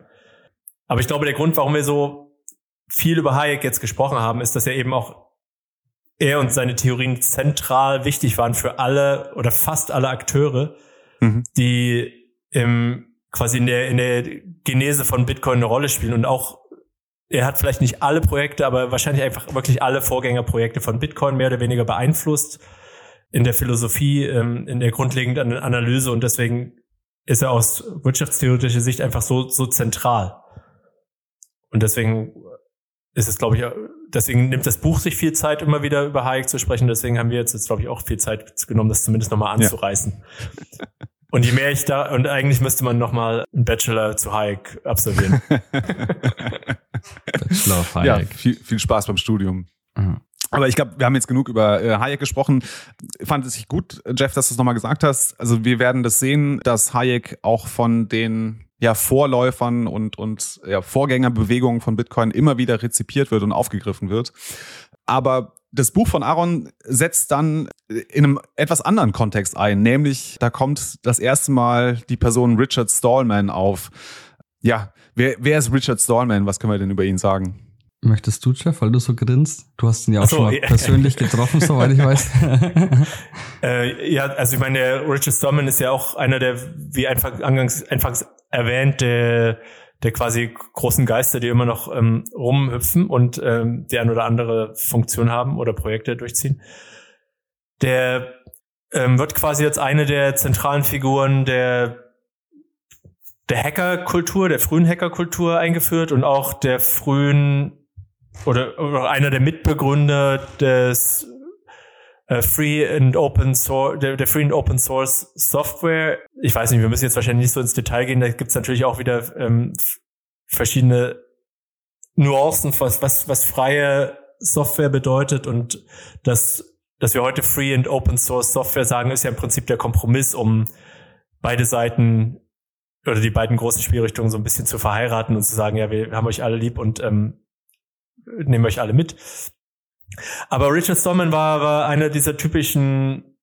Aber ich glaube, der Grund, warum wir so viel über Hayek jetzt gesprochen haben, ist, dass er eben auch er und seine Theorien zentral wichtig waren für alle oder fast alle Akteure, mhm. die im quasi in der, in der Genese von Bitcoin eine Rolle spielen und auch er hat vielleicht nicht alle Projekte, aber wahrscheinlich einfach wirklich alle Vorgängerprojekte von Bitcoin mehr oder weniger beeinflusst in der Philosophie, ähm, in der grundlegenden Analyse und deswegen ist er aus wirtschaftstheoretischer Sicht einfach so, so zentral. Und deswegen ist es, glaube ich, deswegen nimmt das Buch sich viel Zeit, immer wieder über Hayek zu sprechen. Deswegen haben wir jetzt, jetzt glaube ich, auch viel Zeit genommen, das zumindest nochmal anzureißen. Ja. Und je mehr ich da, und eigentlich müsste man nochmal einen Bachelor zu Hayek absolvieren. *laughs* Bachelor of Hayek. Ja, viel, viel Spaß beim Studium. Mhm. Aber ich glaube, wir haben jetzt genug über äh, Hayek gesprochen. Fand es sich gut, Jeff, dass du es nochmal gesagt hast. Also wir werden das sehen, dass Hayek auch von den ja, Vorläufern und, und ja, Vorgängerbewegungen von Bitcoin immer wieder rezipiert wird und aufgegriffen wird. Aber das Buch von Aaron setzt dann in einem etwas anderen Kontext ein, nämlich da kommt das erste Mal die Person Richard Stallman auf. Ja, wer, wer ist Richard Stallman? Was können wir denn über ihn sagen? Möchtest du, Jeff, weil du so grinst? Du hast ihn ja auch so, schon mal ja. persönlich getroffen, soweit ich weiß. *laughs* äh, ja, also ich meine, der Richard Stallman ist ja auch einer der, wie einfach angangs, anfangs erwähnt, der der quasi großen Geister, die immer noch ähm, rumhüpfen und ähm, die ein oder andere Funktion haben oder Projekte durchziehen. Der ähm, wird quasi als eine der zentralen Figuren der der Hackerkultur, der frühen Hackerkultur eingeführt und auch der frühen oder, oder einer der Mitbegründer des Free and Open Source, der, der Free and Open Source Software. Ich weiß nicht, wir müssen jetzt wahrscheinlich nicht so ins Detail gehen. Da gibt es natürlich auch wieder ähm, verschiedene Nuancen, was, was, was freie Software bedeutet und das, dass wir heute Free and Open Source Software sagen, ist ja im Prinzip der Kompromiss, um beide Seiten oder die beiden großen Spielrichtungen so ein bisschen zu verheiraten und zu sagen, ja, wir haben euch alle lieb und ähm, nehmen euch alle mit. Aber Richard Stallman war, war einer dieser typischen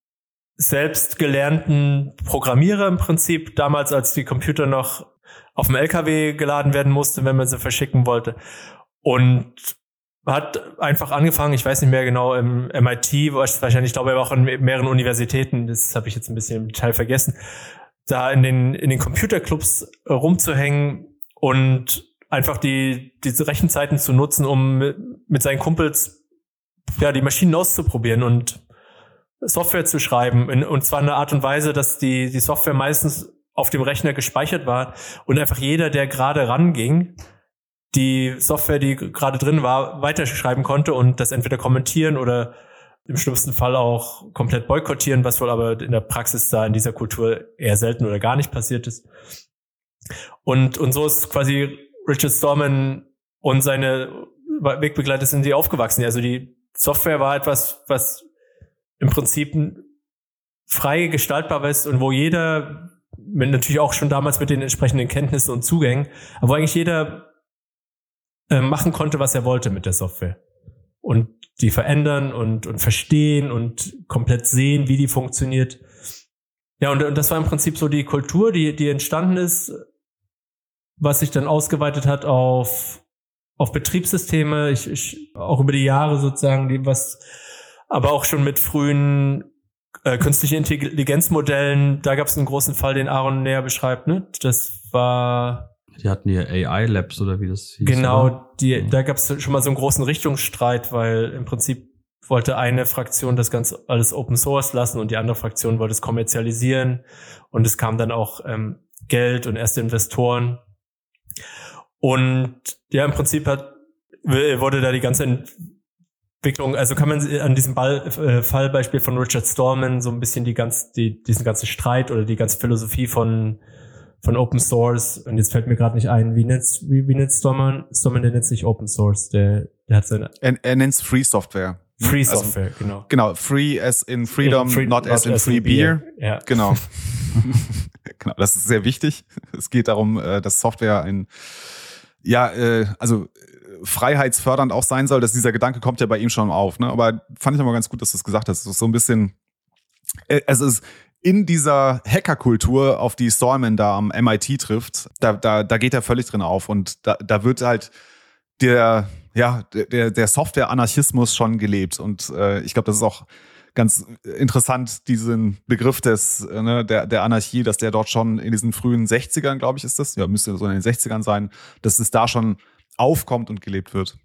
selbst gelernten Programmierer im Prinzip, damals als die Computer noch auf dem LKW geladen werden musste, wenn man sie verschicken wollte. Und hat einfach angefangen, ich weiß nicht mehr genau, im MIT, wahrscheinlich, ich glaube, er war auch in mehreren Universitäten, das habe ich jetzt ein bisschen im Detail vergessen, da in den, in den Computerclubs rumzuhängen und einfach die, diese Rechenzeiten zu nutzen, um mit seinen Kumpels ja, die Maschinen auszuprobieren und Software zu schreiben. Und zwar in einer Art und Weise, dass die, die Software meistens auf dem Rechner gespeichert war und einfach jeder, der gerade ranging, die Software, die gerade drin war, weiterschreiben konnte und das entweder kommentieren oder im schlimmsten Fall auch komplett boykottieren, was wohl aber in der Praxis da in dieser Kultur eher selten oder gar nicht passiert ist. Und, und so ist quasi Richard Stallman und seine Wegbegleiter sind die aufgewachsen. Also die Software war etwas, was im Prinzip frei gestaltbar ist und wo jeder, mit, natürlich auch schon damals mit den entsprechenden Kenntnissen und Zugängen, aber wo eigentlich jeder äh, machen konnte, was er wollte mit der Software. und die verändern und, und verstehen und komplett sehen, wie die funktioniert. Ja, und, und das war im Prinzip so die Kultur, die, die entstanden ist, was sich dann ausgeweitet hat auf, auf Betriebssysteme, ich, ich, auch über die Jahre sozusagen, die was, aber auch schon mit frühen äh, künstliche Intelligenzmodellen, da gab es einen großen Fall, den Aaron näher beschreibt, ne? Das war die hatten hier AI-Labs oder wie das hieß. Genau, die, da gab es schon mal so einen großen Richtungsstreit, weil im Prinzip wollte eine Fraktion das Ganze alles Open Source lassen und die andere Fraktion wollte es kommerzialisieren. Und es kam dann auch ähm, Geld und erste Investoren. Und ja, im Prinzip hat, wurde da die ganze Entwicklung, also kann man an diesem Ball, äh, Fallbeispiel von Richard Stallman so ein bisschen die ganz, die, diesen ganzen Streit oder die ganze Philosophie von von Open Source. Und jetzt fällt mir gerade nicht ein, wie nennt wie, wie nennt Stallman? Stallman, der nennt sich Open Source. Der, der hat seine. Er, er nennt es Free Software. Free also, Software, genau. Genau, free as in freedom, free, not, not, as in as free in beer. beer. Ja. Genau. *laughs* *laughs* genau, das ist sehr wichtig. Es geht darum, äh, dass Software ein, ja, äh, also freiheitsfördernd auch sein soll. Dass dieser Gedanke kommt ja bei ihm schon auf. Ne? Aber fand ich aber ganz gut, dass du es gesagt hast. Es ist so ein bisschen, äh, es ist in dieser Hackerkultur, auf die Stallman da am MIT trifft, da, da, da geht er völlig drin auf und da, da wird halt der, ja, der, der Software-Anarchismus schon gelebt. Und äh, ich glaube, das ist auch ganz interessant, diesen Begriff des, äh, ne, der, der Anarchie, dass der dort schon in diesen frühen 60ern, glaube ich, ist das, ja, müsste so in den 60ern sein, dass es da schon aufkommt und gelebt wird.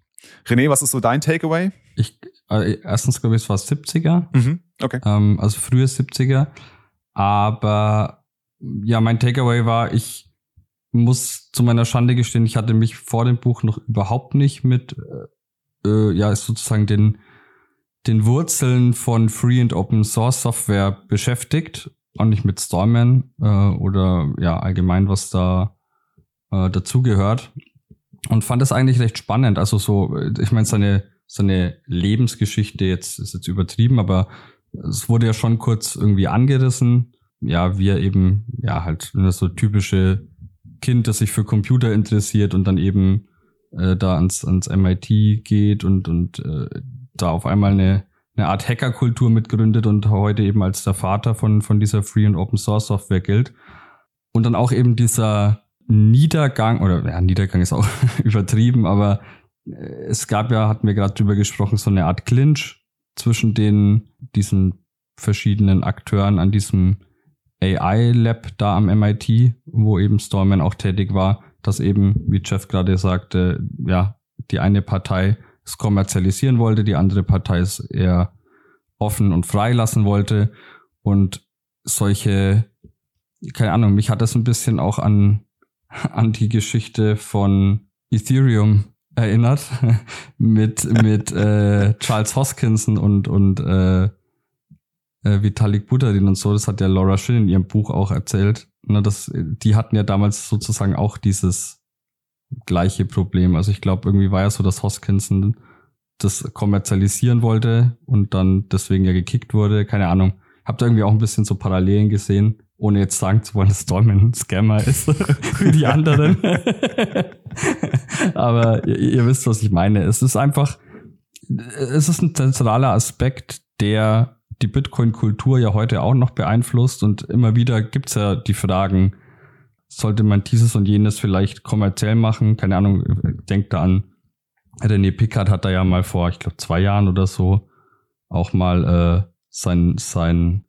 René, was ist so dein Takeaway? Ich, äh, erstens glaube ich, es war 70er. Mhm, okay. Ähm, also frühe 70er. Aber ja, mein Takeaway war, ich muss zu meiner Schande gestehen, ich hatte mich vor dem Buch noch überhaupt nicht mit, äh, äh ja, sozusagen den, den Wurzeln von Free and Open Source Software beschäftigt. Auch nicht mit Stallman äh, oder ja, allgemein, was da äh, dazugehört. Und fand es eigentlich recht spannend. Also so, ich meine, seine, seine Lebensgeschichte jetzt ist jetzt übertrieben, aber es wurde ja schon kurz irgendwie angerissen. Ja, wir eben, ja, halt so typische Kind, das sich für Computer interessiert und dann eben äh, da ans, ans MIT geht und, und äh, da auf einmal eine, eine Art Hackerkultur mitgründet und heute eben als der Vater von, von dieser Free und Open Source Software gilt. Und dann auch eben dieser Niedergang, oder ja, Niedergang ist auch *laughs* übertrieben, aber äh, es gab ja, hatten wir gerade drüber gesprochen, so eine Art Clinch zwischen den, diesen verschiedenen Akteuren an diesem AI-Lab da am MIT, wo eben Stallman auch tätig war, dass eben, wie Jeff gerade sagte, ja, die eine Partei es kommerzialisieren wollte, die andere Partei es eher offen und frei lassen wollte und solche, keine Ahnung, mich hat das ein bisschen auch an, *laughs* an die Geschichte von Ethereum erinnert *laughs* mit mit äh, Charles Hoskinson und und äh, äh, Vitalik Buterin und so. Das hat ja Laura Schill in ihrem Buch auch erzählt. Ne, das, die hatten ja damals sozusagen auch dieses gleiche Problem. Also ich glaube, irgendwie war ja so, dass Hoskinson das kommerzialisieren wollte und dann deswegen ja gekickt wurde. Keine Ahnung. Hab da irgendwie auch ein bisschen so Parallelen gesehen ohne jetzt sagen zu wollen, dass Stallman ein Scammer ist *laughs* für die anderen. *laughs* Aber ihr, ihr, wisst, was ich meine. Es ist einfach, es ist ein zentraler Aspekt, der die Bitcoin-Kultur ja heute auch noch beeinflusst und immer wieder gibt's ja die Fragen, sollte man dieses und jenes vielleicht kommerziell machen? Keine Ahnung, denkt da an, René Pickard hat da ja mal vor, ich glaube, zwei Jahren oder so auch mal äh, sein, sein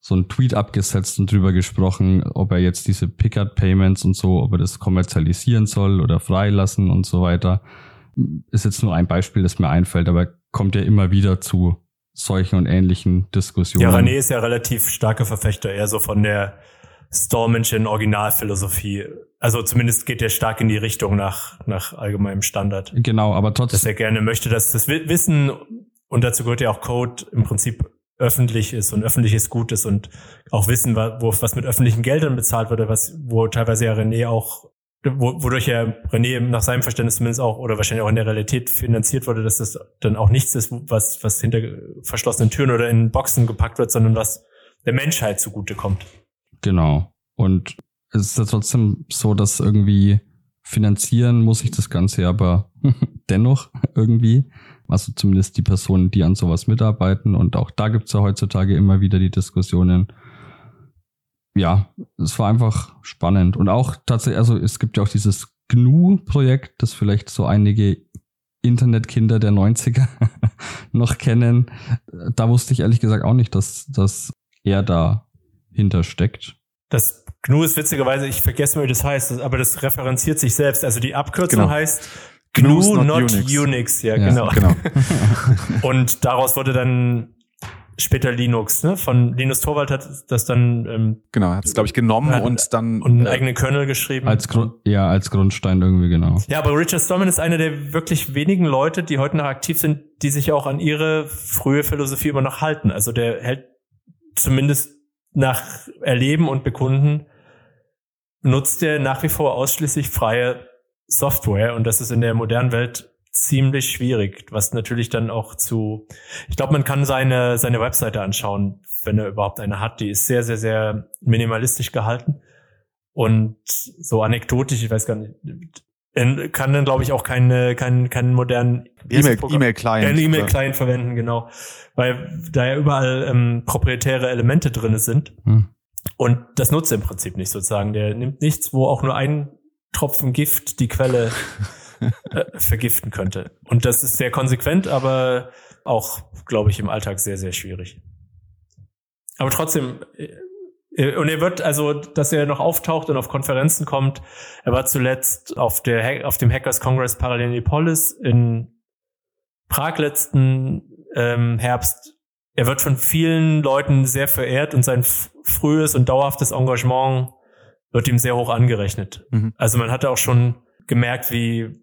so einen Tweet abgesetzt und drüber gesprochen, ob er jetzt diese Pickard Payments und so, ob er das kommerzialisieren soll oder freilassen und so weiter. Ist jetzt nur ein Beispiel, das mir einfällt, aber kommt ja immer wieder zu solchen und ähnlichen Diskussionen. Ja, René ist ja relativ starker Verfechter eher so von der Stallmanschen Originalphilosophie. Also zumindest geht er stark in die Richtung nach, nach allgemeinem Standard. Genau, aber trotzdem. Dass er gerne möchte, dass das Wissen, und dazu gehört ja auch Code, im Prinzip öffentlich ist und öffentliches Gut ist und auch wissen, wo, was mit öffentlichen Geldern bezahlt wird, was, wo teilweise ja René auch, wo, wodurch ja René nach seinem Verständnis zumindest auch oder wahrscheinlich auch in der Realität finanziert wurde, dass das dann auch nichts ist, was, was hinter verschlossenen Türen oder in Boxen gepackt wird, sondern was der Menschheit zugute kommt. Genau. Und es ist ja trotzdem so, dass irgendwie finanzieren muss ich das Ganze aber *laughs* dennoch irgendwie Also zumindest die Personen, die an sowas mitarbeiten. Und auch da gibt's ja heutzutage immer wieder die Diskussionen. Ja, es war einfach spannend. Und auch tatsächlich, also es gibt ja auch dieses GNU-Projekt, das vielleicht so einige Internetkinder der 90er *laughs* noch kennen. Da wusste ich ehrlich gesagt auch nicht, dass, dass er da hintersteckt. Das GNU ist witzigerweise, ich vergesse mal, wie das heißt, aber das referenziert sich selbst. Also die Abkürzung genau. heißt GNU, GNU not, not Unix. Unix. Ja, ja genau. genau. *laughs* Und daraus wurde dann später Linux, ne? Von Linus Torvald hat das dann ähm, genau, hat es glaube ich genommen hat, und dann und einen äh, eigenen Kernel geschrieben. Als Grund, ja, als Grundstein irgendwie genau. Ja, aber Richard Stallman ist einer der wirklich wenigen Leute, die heute noch aktiv sind, die sich auch an ihre frühe Philosophie immer noch halten. Also der hält zumindest nach Erleben und Bekunden nutzt er nach wie vor ausschließlich freie Software und das ist in der modernen Welt ziemlich schwierig, was natürlich dann auch zu, ich glaube, man kann seine, seine Webseite anschauen, wenn er überhaupt eine hat, die ist sehr, sehr, sehr minimalistisch gehalten und so anekdotisch, ich weiß gar nicht, kann dann glaube ich auch keine, keinen, keinen modernen E-Mail-Client E-Mail-Client verwenden, genau, weil da ja überall ähm, proprietäre Elemente drinne sind. Hm. Und das nutzt er im Prinzip nicht sozusagen. Der nimmt nichts, wo auch nur ein Tropfen Gift die Quelle *laughs* äh, vergiften könnte. Und das ist sehr konsequent, aber auch, glaube ich, im Alltag sehr, sehr schwierig. Aber trotzdem, äh, und er wird, also, dass er noch auftaucht und auf Konferenzen kommt. Er war zuletzt auf der, auf dem Hackers Congress Parallelpolis in Prag letzten ähm, Herbst. Er wird von vielen Leuten sehr verehrt und sein frühes und dauerhaftes Engagement wird ihm sehr hoch angerechnet. Mhm. Also man hatte auch schon gemerkt, wie,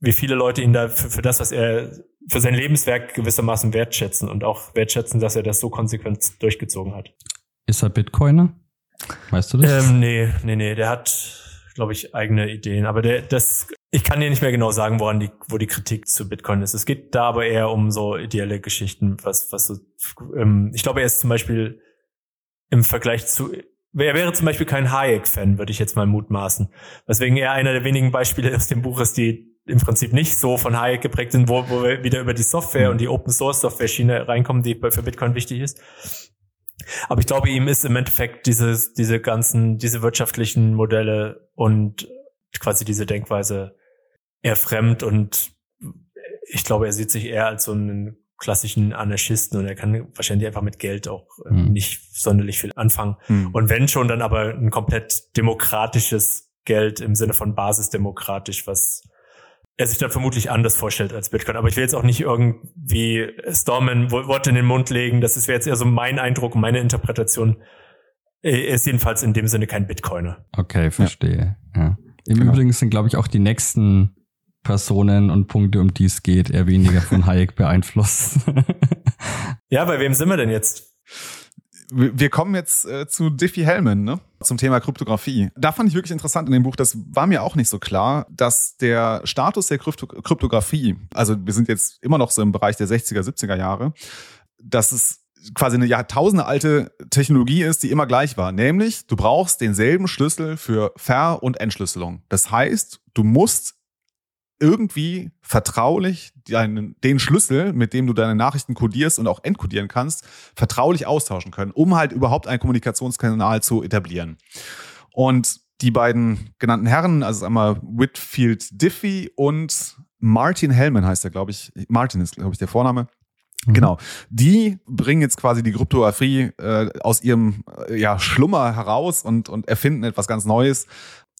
wie viele Leute ihn da für, für das, was er, für sein Lebenswerk gewissermaßen wertschätzen und auch wertschätzen, dass er das so konsequent durchgezogen hat. Ist er Bitcoiner? Weißt du das? Ähm, nee, nee, nee, der hat, glaube ich, eigene Ideen. Aber der, das, ich kann dir nicht mehr genau sagen, woran die, wo die Kritik zu Bitcoin ist. Es geht da aber eher um so ideelle Geschichten, was, was so, ähm, ich glaube, er ist zum Beispiel im Vergleich zu er wäre zum Beispiel kein Hayek-Fan, würde ich jetzt mal mutmaßen. Weswegen er einer der wenigen Beispiele aus dem Buch ist, die im Prinzip nicht so von Hayek geprägt sind, wo, wo wir wieder über die Software mhm. und die Open Source Software Schiene reinkommen, die für Bitcoin wichtig ist. Aber ich glaube, ihm ist im Endeffekt dieses, diese ganzen, diese wirtschaftlichen Modelle und quasi diese Denkweise eher fremd und ich glaube, er sieht sich eher als so einen klassischen Anarchisten und er kann wahrscheinlich einfach mit Geld auch mhm. nicht sonderlich viel anfangen. Mhm. Und wenn schon, dann aber ein komplett demokratisches Geld im Sinne von basisdemokratisch, was er sich dann vermutlich anders vorstellt als Bitcoin. Aber ich will jetzt auch nicht irgendwie Stormen Worte in den Mund legen. Das wäre jetzt eher so mein Eindruck meine Interpretation. Er ist jedenfalls in dem Sinne kein Bitcoiner. Okay, verstehe. Ja. ja. Im genau. Übrigen sind, glaube ich, auch die nächsten Personen und Punkte, um die es geht, eher weniger von *laughs* Hayek beeinflusst. ja, bei wem sind wir denn jetzt? Wir kommen jetzt äh, zu Diffie Hellman, ne? zum Thema Kryptographie. Da fand ich wirklich interessant in dem Buch, das war mir auch nicht so klar, dass der Status der Krypto Kryptographie, also wir sind jetzt immer noch so im Bereich der 60er, 70er Jahre, dass es quasi eine Jahrtausende alte Technologie ist, die immer gleich war. Nämlich, du brauchst denselben Schlüssel für Ver- und Entschlüsselung. Das heißt, du musst irgendwie vertraulich deinen, den Schlüssel, mit dem du deine Nachrichten kodierst und auch entkodieren kannst, vertraulich austauschen können, um halt überhaupt einen Kommunikationskanal zu etablieren. Und die beiden genannten Herren, also einmal Whitfield Diffie und Martin Hellman heißt er, glaube ich. Martin ist, glaube ich, der Vorname. Mhm. Genau. Die bringen jetzt quasi die Kryptographie äh, aus ihrem äh, ja, Schlummer heraus und, und erfinden etwas ganz Neues.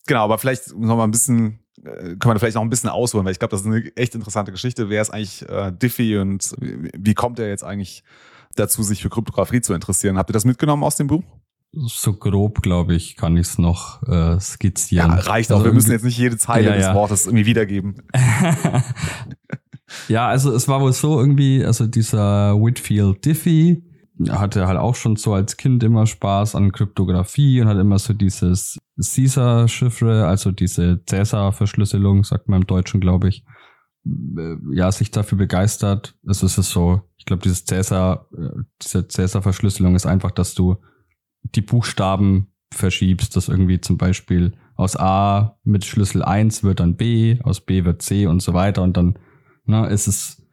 Genau, aber vielleicht noch mal ein bisschen äh, kann man vielleicht noch ein bisschen ausholen, weil ich glaube, das ist eine echt interessante Geschichte. Wer ist eigentlich äh, Diffie und wie, wie kommt er jetzt eigentlich dazu, sich für Kryptographie zu interessieren? Habt ihr das mitgenommen aus dem Buch? So grob, glaube ich, kann ich es noch äh, skizzieren. Ja, reicht also auch. Wir müssen jetzt nicht jede Zeile ja, des ja. Wortes irgendwie wiedergeben. *laughs* ja, also es war wohl so irgendwie, also dieser Whitfield Diffie, hatte halt auch schon so als Kind immer Spaß an Kryptographie und hat immer so dieses Caesar-Chiffre, also diese Cäsar-Verschlüsselung, sagt man im Deutschen, glaube ich, äh, ja, sich dafür begeistert. Also es ist so, ich glaube, dieses Cäsar, äh, diese Cäsar-Verschlüsselung ist einfach, dass du die Buchstaben verschiebst, dass irgendwie zum Beispiel aus A mit Schlüssel 1 wird dann B, aus B wird C und so weiter und dann ne, ist es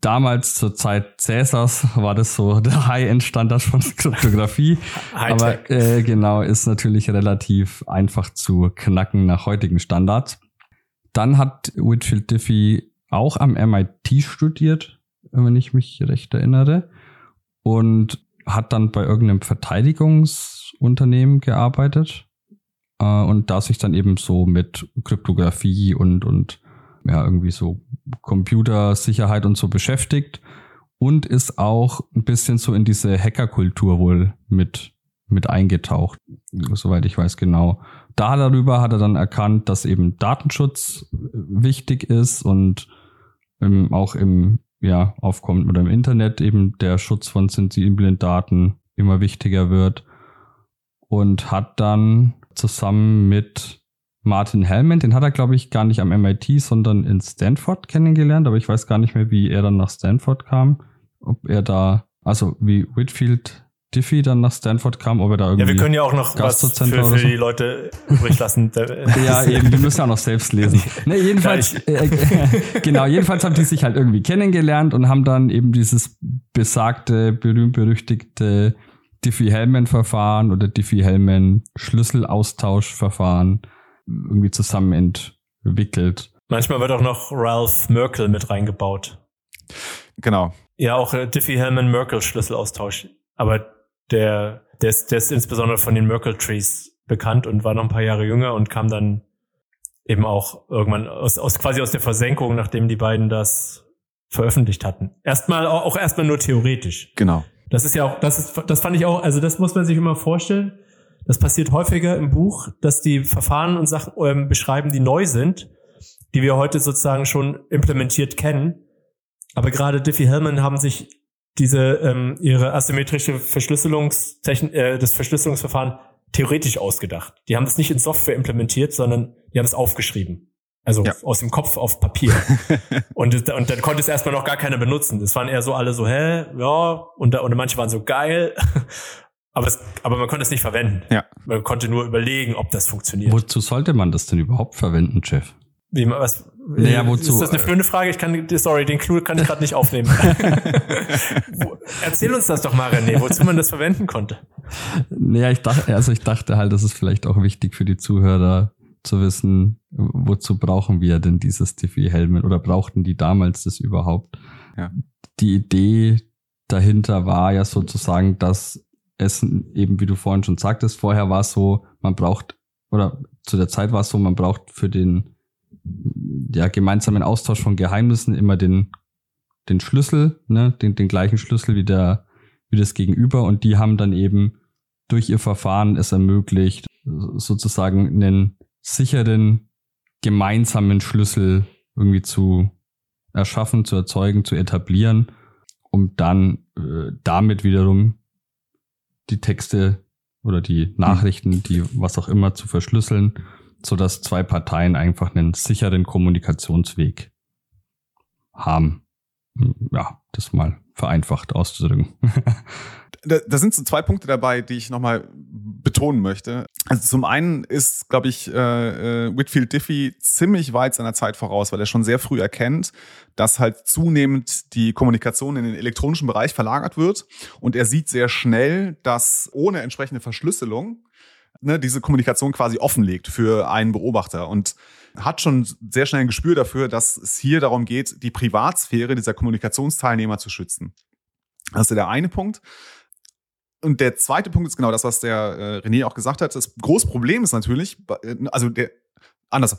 damals zur Zeit Cäsars war das so *laughs* der High-End-Standard von Kryptographie. *laughs* Aber äh, genau, ist natürlich relativ einfach zu knacken nach heutigen Standards. Dann hat Whitfield Diffie auch am MIT studiert, wenn ich mich recht erinnere. Und hat dann bei irgendeinem Verteidigungsunternehmen gearbeitet. Äh, und da sich dann eben so mit Kryptographie und, und ja, irgendwie so Computersicherheit und so beschäftigt und ist auch ein bisschen so in diese Hackerkultur wohl mit, mit eingetaucht, soweit ich weiß genau. Da darüber hat er dann erkannt, dass eben Datenschutz wichtig ist und ähm, auch im ja, Aufkommen oder im Internet eben der Schutz von sensiblen Daten immer wichtiger wird und hat dann zusammen mit Martin Hellman, den hat er, glaube ich, gar nicht am MIT, sondern in Stanford kennengelernt, aber ich weiß gar nicht mehr, wie er dann nach Stanford kam. Ob er da, also wie Whitfield Diffie dann nach Stanford kam, ob er da irgendwie. Ja, wir können ja auch noch was für, für so. die Leute übrig lassen. *laughs* ja, *laughs* eben, die müssen ja auch noch selbst lesen. *laughs* Nee, jedenfalls, äh, genau, jedenfalls haben die sich halt irgendwie kennengelernt und haben dann eben dieses besagte, berühmt-berüchtigte Diffie-Hellman-Verfahren oder Diffie-Hellman-Schlüsselaustauschverfahren irgendwie zusammen entwickelt. Manchmal wird auch noch Ralph Merkel mit reingebaut. Genau. Ja, auch äh, Diffie-Hellman-Merkel-Schlüsselaustausch. Aber der, der, ist, der ist insbesondere von den Merkle-Trees bekannt und war noch ein paar Jahre jünger und kam dann eben auch irgendwann aus, aus quasi aus der Versenkung, nachdem die beiden das veröffentlicht hatten. Erstmal auch, auch erstmal nur theoretisch. Genau. Das ist ja auch, das ist, das fand ich auch, also das muss man sich immer vorstellen. Das passiert häufiger im Buch, dass die Verfahren und Sachen ähm, beschreiben, die neu sind, die wir heute sozusagen schon implementiert kennen. Aber gerade Diffie-Hellman haben sich diese ähm, ihre asymmetrische Verschlüsselungstechnik, äh, das Verschlüsselungsverfahren theoretisch ausgedacht. Die haben das nicht in Software implementiert, sondern die haben es aufgeschrieben. Also ja. aus dem Kopf auf Papier. *laughs* und, und dann konnte es erstmal noch gar keiner benutzen. Das waren eher so alle so, hä, ja, und, und manche waren so geil. Aber, es, aber man konnte es nicht verwenden. Ja. Man konnte nur überlegen, ob das funktioniert. Wozu sollte man das denn überhaupt verwenden, Jeff? Wie, was, naja, wozu? Ist das eine blöde Frage? Ich kann, sorry, den Clou kann ich gerade nicht aufnehmen. *laughs* Erzähl uns das doch mal, René, wozu man das verwenden konnte. Naja, ich dachte, also ich dachte halt, das ist vielleicht auch wichtig für die Zuhörer, zu wissen, wozu brauchen wir denn dieses Diffie-Hellman oder brauchten die damals das überhaupt? Ja. Die Idee dahinter war ja sozusagen, dass es eben, wie du vorhin schon sagtest, vorher war es so, man braucht, oder zu der Zeit war es so, man braucht für den ja, gemeinsamen Austausch von Geheimnissen immer den, den Schlüssel, ne, den, den gleichen Schlüssel wie der, wie das Gegenüber. Und die haben dann eben durch ihr Verfahren es ermöglicht, sozusagen einen sicheren gemeinsamen Schlüssel irgendwie zu erschaffen, zu erzeugen, zu etablieren, um dann äh, damit wiederum die Texte oder die Nachrichten, die was auch immer zu verschlüsseln, so dass zwei Parteien einfach einen sicheren Kommunikationsweg haben. Ja, das mal vereinfacht auszudrücken. *laughs* da, da sind so zwei Punkte dabei, die ich nochmal betonen möchte. Also zum einen ist, glaube ich, äh, äh, Whitfield Diffie ziemlich weit seiner Zeit voraus, weil er schon sehr früh erkennt, dass halt zunehmend die Kommunikation in den elektronischen Bereich verlagert wird. Und er sieht sehr schnell, dass ohne entsprechende Verschlüsselung ne, diese Kommunikation quasi offenlegt für einen Beobachter und hat schon sehr schnell ein Gespür dafür, dass es hier darum geht, die Privatsphäre dieser Kommunikationsteilnehmer zu schützen. Das ist der eine Punkt. Und der zweite Punkt ist genau das, was der äh, René auch gesagt hat. Das große Problem ist natürlich, äh, also der, anders.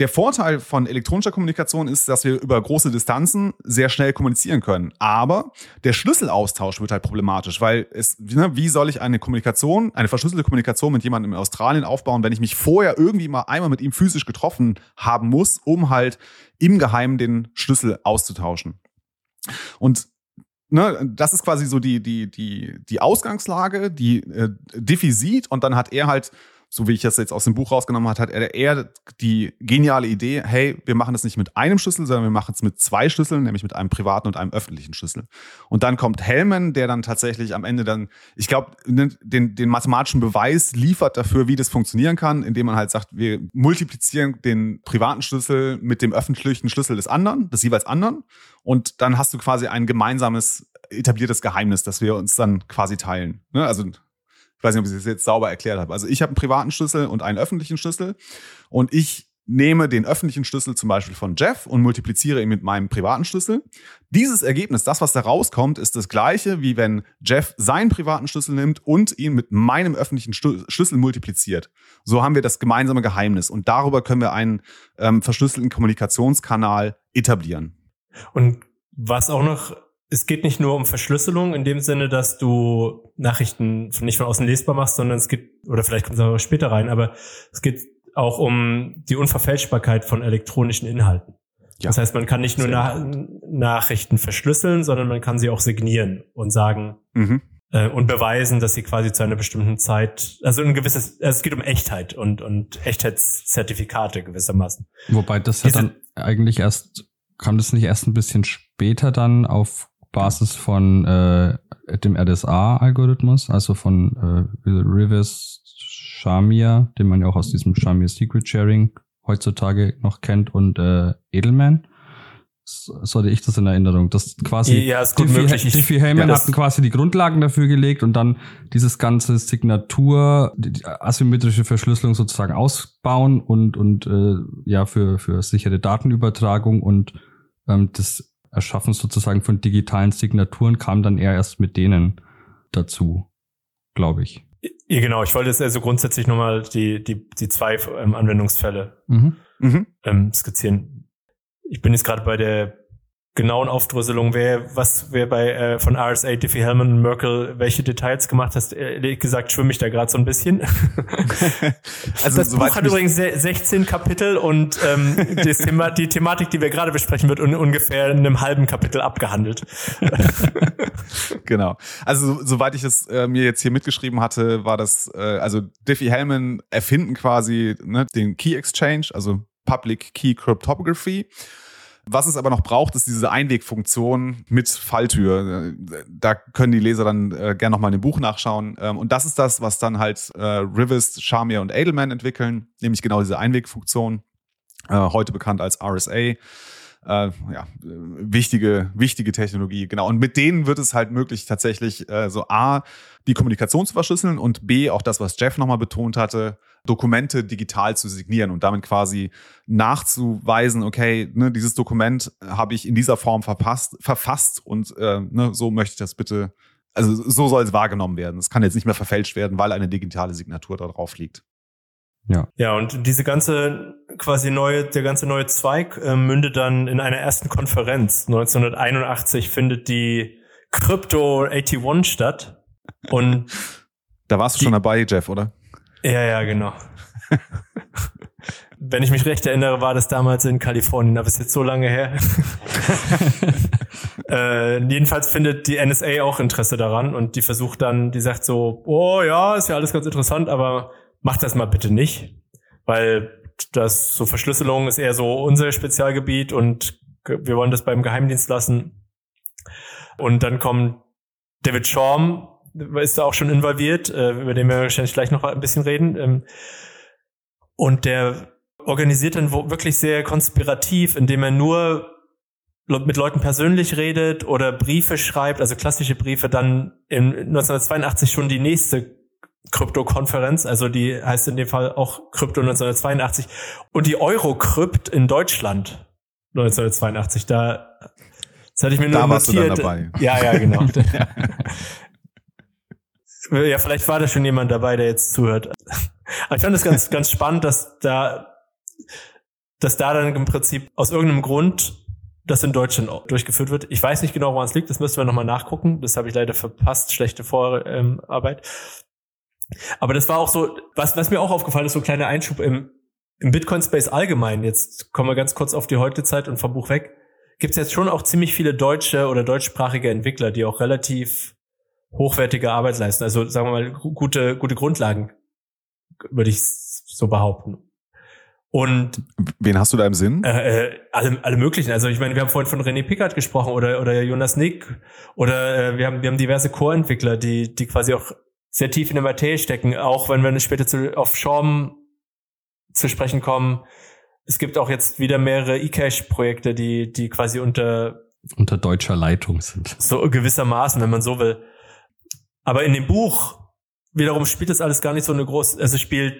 Der Vorteil von elektronischer Kommunikation ist, dass wir über große Distanzen sehr schnell kommunizieren können. Aber der Schlüsselaustausch wird halt problematisch, weil es, ne, wie soll ich eine Kommunikation, eine verschlüsselte Kommunikation mit jemandem in Australien aufbauen, wenn ich mich vorher irgendwie mal einmal mit ihm physisch getroffen haben muss, um halt im Geheimen den Schlüssel auszutauschen. Und ne, das ist quasi so die, die, die, die Ausgangslage, die äh, sieht und dann hat er halt so wie ich das jetzt aus dem Buch rausgenommen hat, hat er eher die geniale Idee, hey, wir machen das nicht mit einem Schlüssel, sondern wir machen es mit zwei Schlüsseln, nämlich mit einem privaten und einem öffentlichen Schlüssel. Und dann kommt Hellman, der dann tatsächlich am Ende dann, ich glaube, den, den mathematischen Beweis liefert dafür, wie das funktionieren kann, indem man halt sagt, wir multiplizieren den privaten Schlüssel mit dem öffentlichen Schlüssel des anderen, des jeweils anderen. Und dann hast du quasi ein gemeinsames etabliertes Geheimnis, das wir uns dann quasi teilen. Ne? Also ich weiß nicht, ob ich das jetzt sauber erklärt habe. Also ich habe einen privaten Schlüssel und einen öffentlichen Schlüssel und ich nehme den öffentlichen Schlüssel zum Beispiel von Jeff und multipliziere ihn mit meinem privaten Schlüssel. Dieses Ergebnis, das, was da rauskommt, ist das gleiche, wie wenn Jeff seinen privaten Schlüssel nimmt und ihn mit meinem öffentlichen Schlüssel multipliziert. So haben wir das gemeinsame Geheimnis und darüber können wir einen ähm, verschlüsselten Kommunikationskanal etablieren. Und was auch noch es geht nicht nur um Verschlüsselung in dem Sinne, dass du Nachrichten nicht von außen lesbar machst, sondern es geht, oder vielleicht kommt es aber später rein, aber es geht auch um die Unverfälschbarkeit von elektronischen Inhalten. Ja. Das heißt, man kann nicht nur Na Nachrichten verschlüsseln, sondern man kann sie auch signieren und sagen mhm. äh, und beweisen, dass sie quasi zu einer bestimmten Zeit, also ein gewisses, also es geht um Echtheit und, und Echtheitszertifikate gewissermaßen. Wobei das ja dann eigentlich erst, kam das nicht erst ein bisschen später dann auf Basis von äh, dem RDSA-Algorithmus, also von äh, Rivers Shamir, den man ja auch aus diesem Shamir Secret Sharing heutzutage noch kennt, und äh, Edelman. So hatte ich das in Erinnerung. Das quasi ja, ist gut Diffie, möglich. Diffie Hellman ja, hatten quasi die Grundlagen dafür gelegt und dann dieses ganze Signatur, die asymmetrische Verschlüsselung sozusagen ausbauen und und äh, ja für für sichere Datenübertragung und ähm, das Erschaffen sozusagen von digitalen Signaturen kam dann eher erst mit denen dazu, glaube ich. Ja, genau. Ich wollte jetzt also grundsätzlich nochmal die, die, die zwei ähm, Anwendungsfälle mhm. Mhm. Ähm, skizzieren. Ich bin jetzt gerade bei der genauen Aufdröselung, wer, was, wer bei äh, von RSA, Diffie Hellman und Merkel welche Details gemacht hast, ehrlich gesagt schwimme ich da gerade so ein bisschen. *laughs* also das Buch hat übrigens 16 Kapitel und ähm, *laughs* das Thema, die Thematik, die wir gerade besprechen, wird un ungefähr in einem halben Kapitel abgehandelt. *laughs* genau. Also soweit ich es äh, mir jetzt hier mitgeschrieben hatte, war das, äh, also Diffie Hellman erfinden quasi ne, den Key Exchange, also Public Key Cryptography was es aber noch braucht, ist diese Einwegfunktion mit Falltür. Da können die Leser dann äh, gerne nochmal in dem Buch nachschauen. Ähm, und das ist das, was dann halt äh, Rivest, Charmier und Edelman entwickeln, nämlich genau diese Einwegfunktion, äh, heute bekannt als RSA. Äh, ja, wichtige, wichtige Technologie, genau. Und mit denen wird es halt möglich, tatsächlich äh, so A, die Kommunikation zu verschlüsseln und B, auch das, was Jeff nochmal betont hatte, Dokumente digital zu signieren und damit quasi nachzuweisen, okay, ne, dieses Dokument habe ich in dieser Form verpasst, verfasst und äh, ne, so möchte ich das bitte, also so soll es wahrgenommen werden. Es kann jetzt nicht mehr verfälscht werden, weil eine digitale Signatur da drauf liegt. Ja. Ja, und diese ganze quasi neue, der ganze neue Zweig äh, mündet dann in einer ersten Konferenz. 1981 findet die Crypto 81 statt. Und da warst du die, schon dabei, Jeff, oder? Ja, ja, genau. Wenn ich mich recht erinnere, war das damals in Kalifornien, aber ist jetzt so lange her. *laughs* äh, jedenfalls findet die NSA auch Interesse daran und die versucht dann, die sagt so, oh ja, ist ja alles ganz interessant, aber macht das mal bitte nicht, weil das so Verschlüsselung ist eher so unser Spezialgebiet und wir wollen das beim Geheimdienst lassen. Und dann kommt David Shorm, ist da auch schon involviert, äh, über den wir wahrscheinlich gleich noch ein bisschen reden. Ähm, und der organisiert dann wirklich sehr konspirativ, indem er nur mit Leuten persönlich redet oder Briefe schreibt, also klassische Briefe, dann in 1982 schon die nächste Krypto-Konferenz, also die heißt in dem Fall auch Krypto 1982 und die Eurocrypt in Deutschland 1982. Da das hatte ich mir da nur notiert. Warst du dann dabei. Ja, ja, genau. *laughs* *laughs* ja, vielleicht war da schon jemand dabei, der jetzt zuhört. Aber ich fand es ganz, ganz spannend, dass da, dass da dann im Prinzip aus irgendeinem Grund das in Deutschland durchgeführt wird. Ich weiß nicht genau, woran es liegt. Das müssen wir nochmal nachgucken. Das habe ich leider verpasst. Schlechte Vorarbeit. Aber das war auch so, was, was mir auch aufgefallen ist, so ein kleiner Einschub im, im Bitcoin-Space allgemein. Jetzt kommen wir ganz kurz auf die heutige Zeit und vom Buch weg. Gibt es jetzt schon auch ziemlich viele deutsche oder deutschsprachige Entwickler, die auch relativ hochwertige Arbeit leisten. Also sagen wir mal gute, gute Grundlagen würde ich so behaupten. Und wen hast du da im Sinn? Äh, äh, alle, alle möglichen. Also ich meine, wir haben vorhin von René Pickard gesprochen oder oder Jonas Nick oder äh, wir haben wir haben diverse Core-Entwickler, die die quasi auch sehr tief in der Materie stecken. Auch wenn wir später zu, auf Shorm zu sprechen kommen. Es gibt auch jetzt wieder mehrere eCache-Projekte, die die quasi unter unter deutscher Leitung sind. So gewissermaßen, wenn man so will. Aber in dem Buch wiederum spielt das alles gar nicht so eine große, also spielt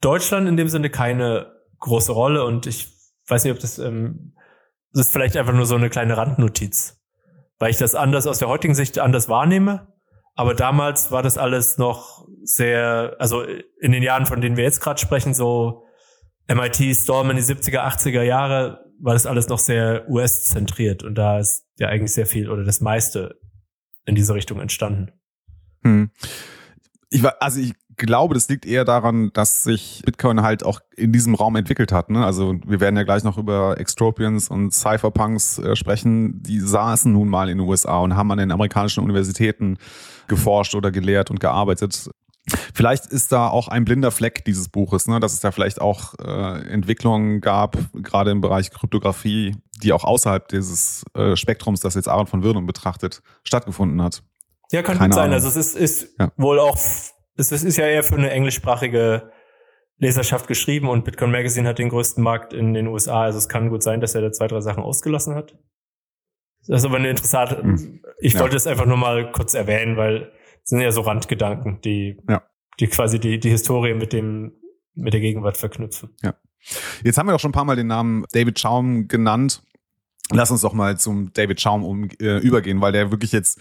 Deutschland in dem Sinne keine große Rolle und ich weiß nicht, ob das, ähm, das ist vielleicht einfach nur so eine kleine Randnotiz, weil ich das anders aus der heutigen Sicht anders wahrnehme. Aber damals war das alles noch sehr, also in den Jahren, von denen wir jetzt gerade sprechen, so MIT, Storm in die 70er, 80er Jahre, war das alles noch sehr US-zentriert und da ist ja eigentlich sehr viel oder das meiste in diese Richtung entstanden. Hm. Ich war, also ich glaube, das liegt eher daran, dass sich Bitcoin halt auch in diesem Raum entwickelt hat. Ne? Also wir werden ja gleich noch über Extropians und Cypherpunks äh, sprechen. Die saßen nun mal in den USA und haben an den amerikanischen Universitäten geforscht oder gelehrt und gearbeitet. Vielleicht ist da auch ein blinder Fleck dieses Buches, ne? dass es da vielleicht auch äh, Entwicklungen gab, gerade im Bereich Kryptographie, die auch außerhalb dieses äh, Spektrums, das jetzt Aaron von Würden betrachtet, stattgefunden hat. Ja, kann Keine gut sein. Ahnung. Also es ist, ist ja. wohl auch, es ist ja eher für eine englischsprachige Leserschaft geschrieben und Bitcoin Magazine hat den größten Markt in den USA. Also es kann gut sein, dass er da zwei, drei Sachen ausgelassen hat. Das ist aber eine interessante, hm. ich ja. wollte es einfach nur mal kurz erwähnen, weil es sind ja so Randgedanken, die, ja. die quasi die, die Historie mit dem, mit der Gegenwart verknüpfen. Ja. Jetzt haben wir doch schon ein paar Mal den Namen David Schaum genannt. Lass uns doch mal zum David Schaum um, äh, übergehen, weil der wirklich jetzt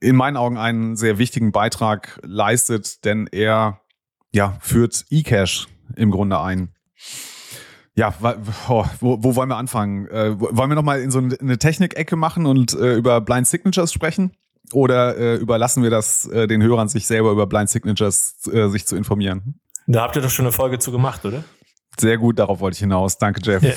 in meinen Augen einen sehr wichtigen Beitrag leistet, denn er ja, führt eCash im Grunde ein. Ja, wo, wo wollen wir anfangen? Äh, wollen wir nochmal in so eine Technik-Ecke machen und äh, über Blind Signatures sprechen? Oder äh, überlassen wir das äh, den Hörern, sich selber über Blind Signatures äh, sich zu informieren? Da habt ihr doch schon eine Folge zu gemacht, oder? Sehr gut, darauf wollte ich hinaus. Danke, Jeff. *laughs*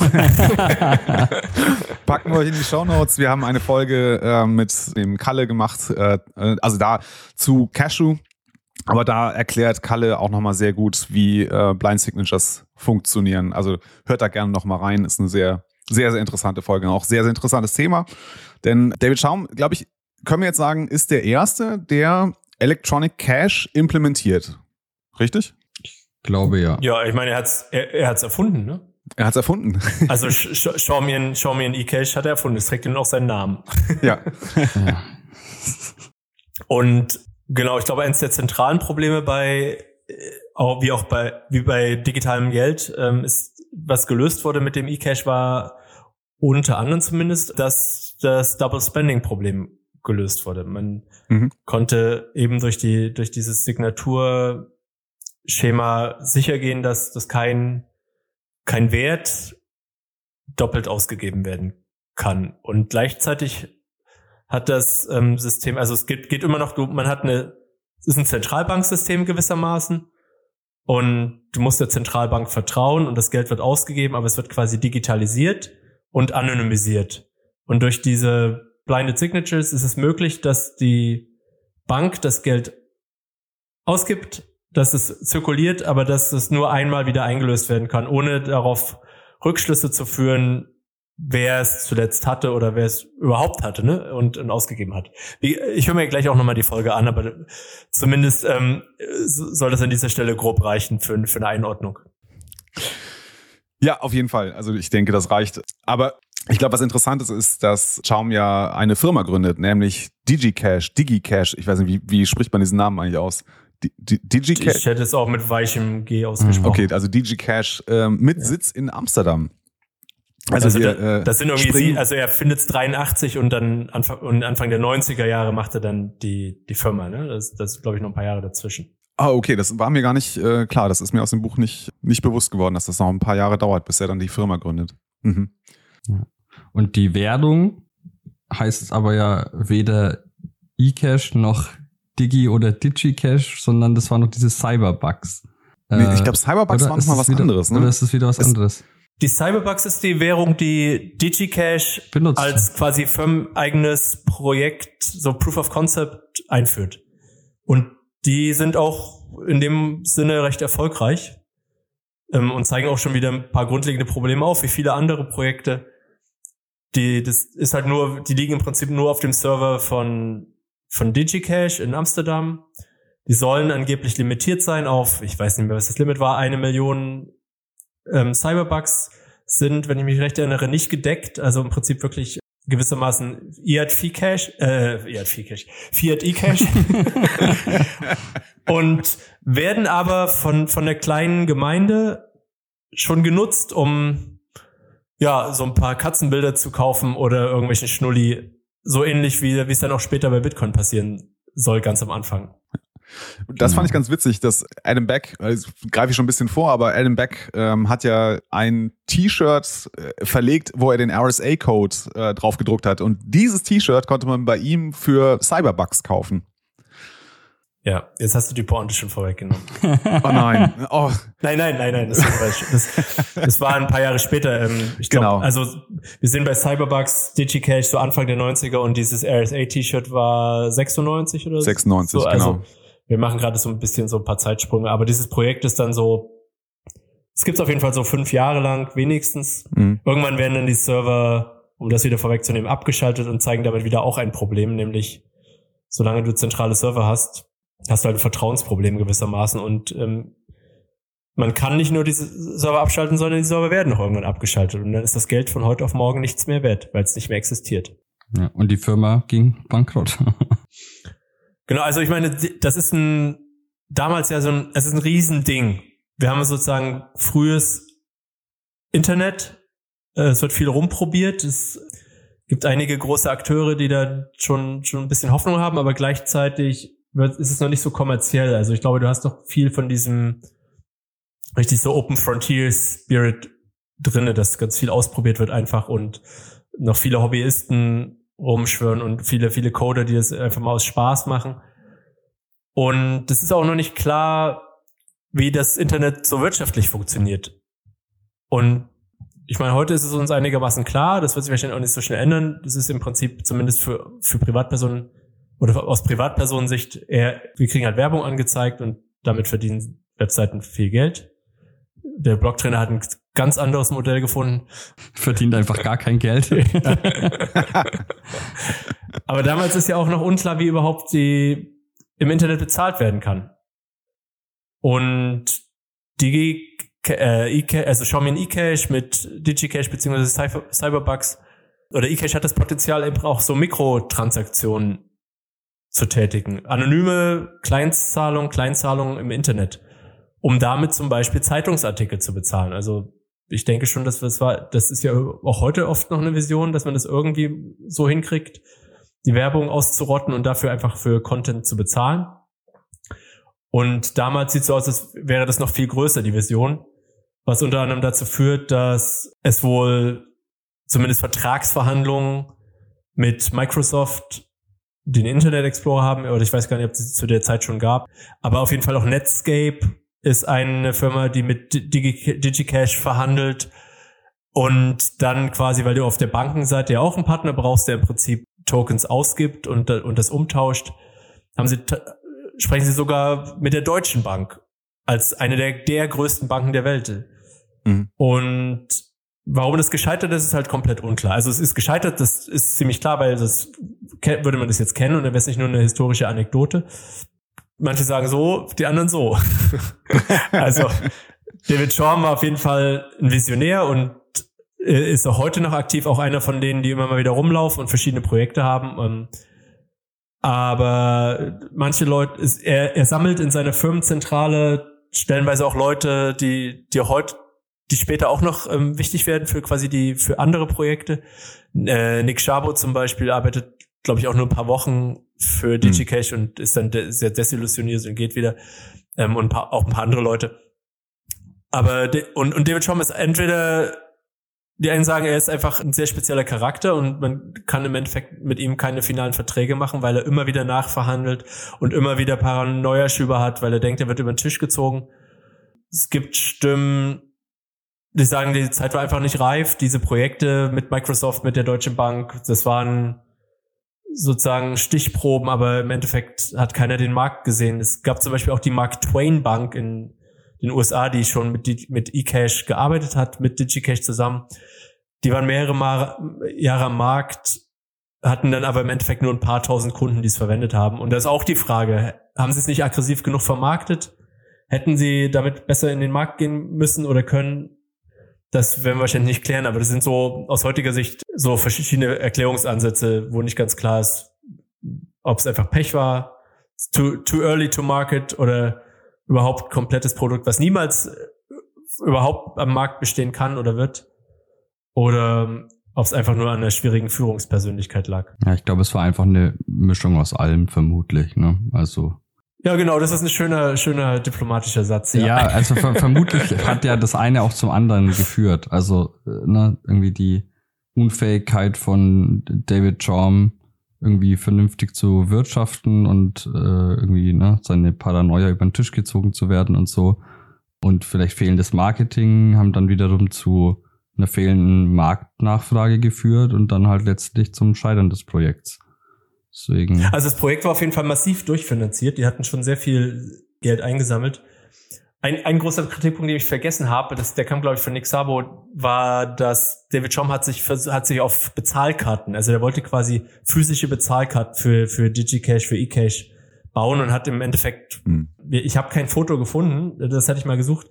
Packen wir euch in die Show Notes. Wir haben eine Folge äh, mit dem Kalle gemacht, äh, also da zu Cashew. Aber da erklärt Kalle auch nochmal sehr gut, wie äh, Blind Signatures funktionieren. Also hört da gerne nochmal rein. Ist eine sehr, sehr, sehr interessante Folge. Auch sehr, sehr interessantes Thema. Denn David Schaum, glaube ich, können wir jetzt sagen, ist der Erste, der Electronic Cash implementiert. Richtig? Glaube ja. Ja, ich meine, er hat's, er, er hat's erfunden, ne? Er hat's erfunden. *laughs* Also Xiaomi Xiaomi eCash hat er erfunden. Es trägt ihm auch seinen Namen. *laughs* Ja. ja. *laughs* Und genau, ich glaube, eines der zentralen Probleme bei, äh, auch wie auch bei, wie bei digitalem Geld, ähm, ist, was gelöst wurde mit dem eCash war unter anderem zumindest, dass das Double Spending Problem gelöst wurde. Man mhm. konnte eben durch die, durch dieses Signatur Schema sicher gehen, dass das kein, kein Wert doppelt ausgegeben werden kann. Und gleichzeitig hat das ähm, System, also es geht, geht immer noch, man hat eine, es ist ein Zentralbanksystem gewissermaßen und du musst der Zentralbank vertrauen und das Geld wird ausgegeben, aber es wird quasi digitalisiert und anonymisiert. Und durch diese Blinded Signatures ist es möglich, dass die Bank das Geld ausgibt dass es zirkuliert, aber dass es nur einmal wieder eingelöst werden kann, ohne darauf Rückschlüsse zu führen, wer es zuletzt hatte oder wer es überhaupt hatte ne? und, und ausgegeben hat. Ich höre mir gleich auch nochmal die Folge an, aber zumindest ähm, soll das an dieser Stelle grob reichen für, für eine Einordnung. Ja, auf jeden Fall. Also ich denke, das reicht. Aber ich glaube, was interessant ist, ist, dass Chaum ja eine Firma gründet, nämlich DigiCash, DigiCash. Ich weiß nicht, wie, wie spricht man diesen Namen eigentlich aus? DigiCash. Ich hätte es auch mit weichem G ausgesprochen. Okay, also DigiCash äh, mit ja. Sitz in Amsterdam. Also, also wir, äh, das sind irgendwie, sie, also er findet es 83 und dann Anfang, und Anfang der 90er Jahre macht er dann die, die Firma, ne? Das, das ist, glaube ich, noch ein paar Jahre dazwischen. Ah, okay, das war mir gar nicht äh, klar. Das ist mir aus dem Buch nicht, nicht bewusst geworden, dass das noch ein paar Jahre dauert, bis er dann die Firma gründet. Mhm. Und die Werdung heißt es aber ja weder eCash noch Digi oder DigiCash, sondern das waren noch diese Cyberbugs. Nee, ich glaube, Cyberbugs waren nochmal was wieder, anderes, ne? Oder ist das wieder was es, anderes? Die Cyberbugs ist die Währung, die DigiCash Benutzt. als quasi firmeneigenes Projekt, so Proof of Concept einführt. Und die sind auch in dem Sinne recht erfolgreich ähm, und zeigen auch schon wieder ein paar grundlegende Probleme auf, wie viele andere Projekte. Die, das ist halt nur, die liegen im Prinzip nur auf dem Server von, von DigiCash in Amsterdam. Die sollen angeblich limitiert sein auf, ich weiß nicht mehr, was das Limit war, eine Million ähm, Cyberbugs sind, wenn ich mich recht erinnere, nicht gedeckt. Also im Prinzip wirklich gewissermaßen Fiat Cash, äh, Fiat Cash, Fiat eCash *laughs* und werden aber von von der kleinen Gemeinde schon genutzt, um ja so ein paar Katzenbilder zu kaufen oder irgendwelchen Schnulli, so ähnlich wie wie es dann auch später bei Bitcoin passieren soll, ganz am Anfang. Das fand ich genau. ganz witzig, dass Adam Beck, also greife ich schon ein bisschen vor, aber Adam Beck ähm, hat ja ein T-Shirt äh, verlegt, wo er den RSA-Code äh, drauf gedruckt hat. Und dieses T-Shirt konnte man bei ihm für Cyberbucks kaufen. Ja, jetzt hast du die Pointe schon vorweggenommen. *laughs* oh nein. Oh. Nein, nein, nein, nein. Das, das, das war ein paar Jahre später. Ähm, ich glaub, genau. Also wir sind bei Cyberbucks, DigiCash so Anfang der 90er und dieses RSA-T-Shirt war 96 oder so. 96, so, also, genau wir machen gerade so ein bisschen so ein paar Zeitsprünge, aber dieses Projekt ist dann so, es gibt auf jeden Fall so fünf Jahre lang wenigstens. Mhm. Irgendwann werden dann die Server, um das wieder vorwegzunehmen, abgeschaltet und zeigen damit wieder auch ein Problem, nämlich solange du zentrale Server hast, hast du halt ein Vertrauensproblem gewissermaßen und ähm, man kann nicht nur diese Server abschalten, sondern die Server werden auch irgendwann abgeschaltet und dann ist das Geld von heute auf morgen nichts mehr wert, weil es nicht mehr existiert. Ja, und die Firma ging bankrott. *laughs* Genau, also ich meine, das ist ein, damals ja so ein, es ist ein Riesending. Wir haben sozusagen frühes Internet, äh, es wird viel rumprobiert, es gibt einige große Akteure, die da schon, schon ein bisschen Hoffnung haben, aber gleichzeitig ist es noch nicht so kommerziell. Also ich glaube, du hast doch viel von diesem richtig so Open Frontier Spirit drinne, dass ganz viel ausprobiert wird einfach und noch viele Hobbyisten rumschwören und viele, viele Coder, die das einfach mal aus Spaß machen. Und das ist auch noch nicht klar, wie das Internet so wirtschaftlich funktioniert. Und ich meine, heute ist es uns einigermaßen klar, das wird sich wahrscheinlich auch nicht so schnell ändern. Das ist im Prinzip zumindest für, für Privatpersonen oder aus Privatpersonensicht eher, wir kriegen halt Werbung angezeigt und damit verdienen Webseiten viel Geld. Der Blogtrainer hat ein ganz anderes Modell gefunden. Verdient einfach gar kein Geld. *laughs* *laughs* Aber damals ist ja auch noch unklar, wie überhaupt die im Internet bezahlt werden kann. Und die äh, e also Xiaomi eCash mit DigiCash beziehungsweise Cyberbucks oder eCash hat das Potenzial eben auch so Mikrotransaktionen zu tätigen. Anonyme Kleinstzahlungen, Kleinzahlungen im Internet, um damit zum Beispiel Zeitungsartikel zu bezahlen. Also ich denke schon, dass das war, das ist ja auch heute oft noch eine Vision, dass man das irgendwie so hinkriegt, die Werbung auszurotten und dafür einfach für Content zu bezahlen. Und damals sieht es so aus, als wäre das noch viel größer, die Vision, was unter anderem dazu führt, dass es wohl zumindest Vertragsverhandlungen mit Microsoft, den Internet Explorer haben, oder ich weiß gar nicht, ob es zu der Zeit schon gab, aber auf jeden Fall auch Netscape ist eine Firma, die mit DigiCash verhandelt und dann quasi, weil du auf der Bankenseite ja auch einen Partner brauchst, der im Prinzip Tokens ausgibt und, und das umtauscht, haben sie, sprechen sie sogar mit der Deutschen Bank als eine der, der größten Banken der Welt. Mhm. Und warum das gescheitert ist, ist halt komplett unklar. Also es ist gescheitert, das ist ziemlich klar, weil das würde man das jetzt kennen und dann wäre es nicht nur eine historische Anekdote. Manche sagen so, die anderen so. *laughs* also David Schorm war auf jeden Fall ein Visionär und äh, ist auch heute noch aktiv, auch einer von denen, die immer mal wieder rumlaufen und verschiedene Projekte haben. Ähm, aber manche Leute, er, er sammelt in seiner Firmenzentrale stellenweise auch Leute, die, die heute, die später auch noch ähm, wichtig werden für quasi die, für andere Projekte. Äh, Nick Szabo zum Beispiel arbeitet, glaube ich, auch nur ein paar Wochen für hm. DigiCash mhm. und ist dann de sehr desillusioniert und geht wieder. Ähm, und ein paar, auch ein paar andere Leute. Aber und, und David Schramm ist entweder die einen sagen, er ist einfach ein sehr spezieller Charakter und man kann im Endeffekt mit ihm keine finalen Verträge machen, weil er immer wieder nachverhandelt und immer wieder Paranoia-Schüber hat, weil er denkt, er wird über den Tisch gezogen. Es gibt Stimmen, die sagen, die Zeit war einfach nicht reif. Diese Projekte mit Microsoft, mit der Deutschen Bank, das waren sozusagen Stichproben, aber im Endeffekt hat keiner den Markt gesehen. Es gab zum Beispiel auch die Mark Twain Bank in den USA, die schon mit, mit eCash gearbeitet hat, mit DigiCash zusammen. Die waren mehrere Jahre am Markt, hatten dann aber im Endeffekt nur ein paar tausend Kunden, die es verwendet haben. Und da ist auch die Frage, haben sie es nicht aggressiv genug vermarktet? Hätten sie damit besser in den Markt gehen müssen oder können? Das werden wir wahrscheinlich nicht klären, aber das sind so aus heutiger Sicht so verschiedene Erklärungsansätze, wo nicht ganz klar ist, ob es einfach Pech war, too, too early to market oder überhaupt komplettes Produkt, was niemals überhaupt am Markt bestehen kann oder wird. Oder ob es einfach nur an einer schwierigen Führungspersönlichkeit lag. Ja, ich glaube, es war einfach eine Mischung aus allem vermutlich. Ne? Also ja, genau, das ist ein schöner, schöner diplomatischer Satz. Ja, ja also ver vermutlich *laughs* hat ja das eine auch zum anderen geführt. Also ne, irgendwie die Unfähigkeit von David Chaum irgendwie vernünftig zu wirtschaften und äh, irgendwie ne, seine Paranoia über den Tisch gezogen zu werden und so. Und vielleicht fehlendes Marketing haben dann wiederum zu einer fehlenden Marktnachfrage geführt und dann halt letztlich zum Scheitern des Projekts. Deswegen. Also das Projekt war auf jeden Fall massiv durchfinanziert. Die hatten schon sehr viel Geld eingesammelt. Ein, ein großer Kritikpunkt, den ich vergessen habe, das, der kam, glaube ich, von Nick Sabo, war, dass David Chom hat sich, hat sich auf Bezahlkarten, also der wollte quasi physische Bezahlkarten für, für DigiCash, für eCash bauen und hat im Endeffekt, hm. ich habe kein Foto gefunden, das hatte ich mal gesucht,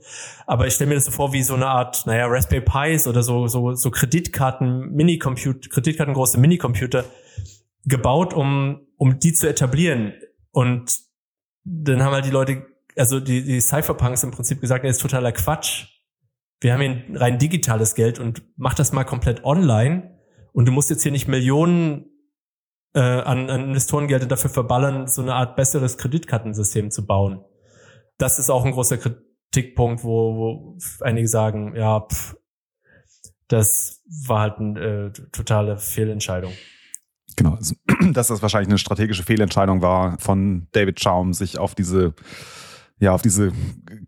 aber ich stelle mir das so vor wie so eine Art, naja, Raspberry Pis oder so, so, so Kreditkarten, Mini-Computer, Kreditkarten große Mini-Computer gebaut, um, um die zu etablieren. Und dann haben halt die Leute, also die, die Cypherpunks im Prinzip gesagt, das ist totaler Quatsch. Wir haben hier ein rein digitales Geld und mach das mal komplett online. Und du musst jetzt hier nicht Millionen äh, an, an Investorengelder dafür verballern, so eine Art besseres Kreditkartensystem zu bauen. Das ist auch ein großer Kritikpunkt, wo, wo einige sagen, ja, pff, das war halt eine äh, totale Fehlentscheidung. Also, *clears throat* dass das wahrscheinlich eine strategische Fehlentscheidung war von David Schaum, sich auf diese ja, auf diese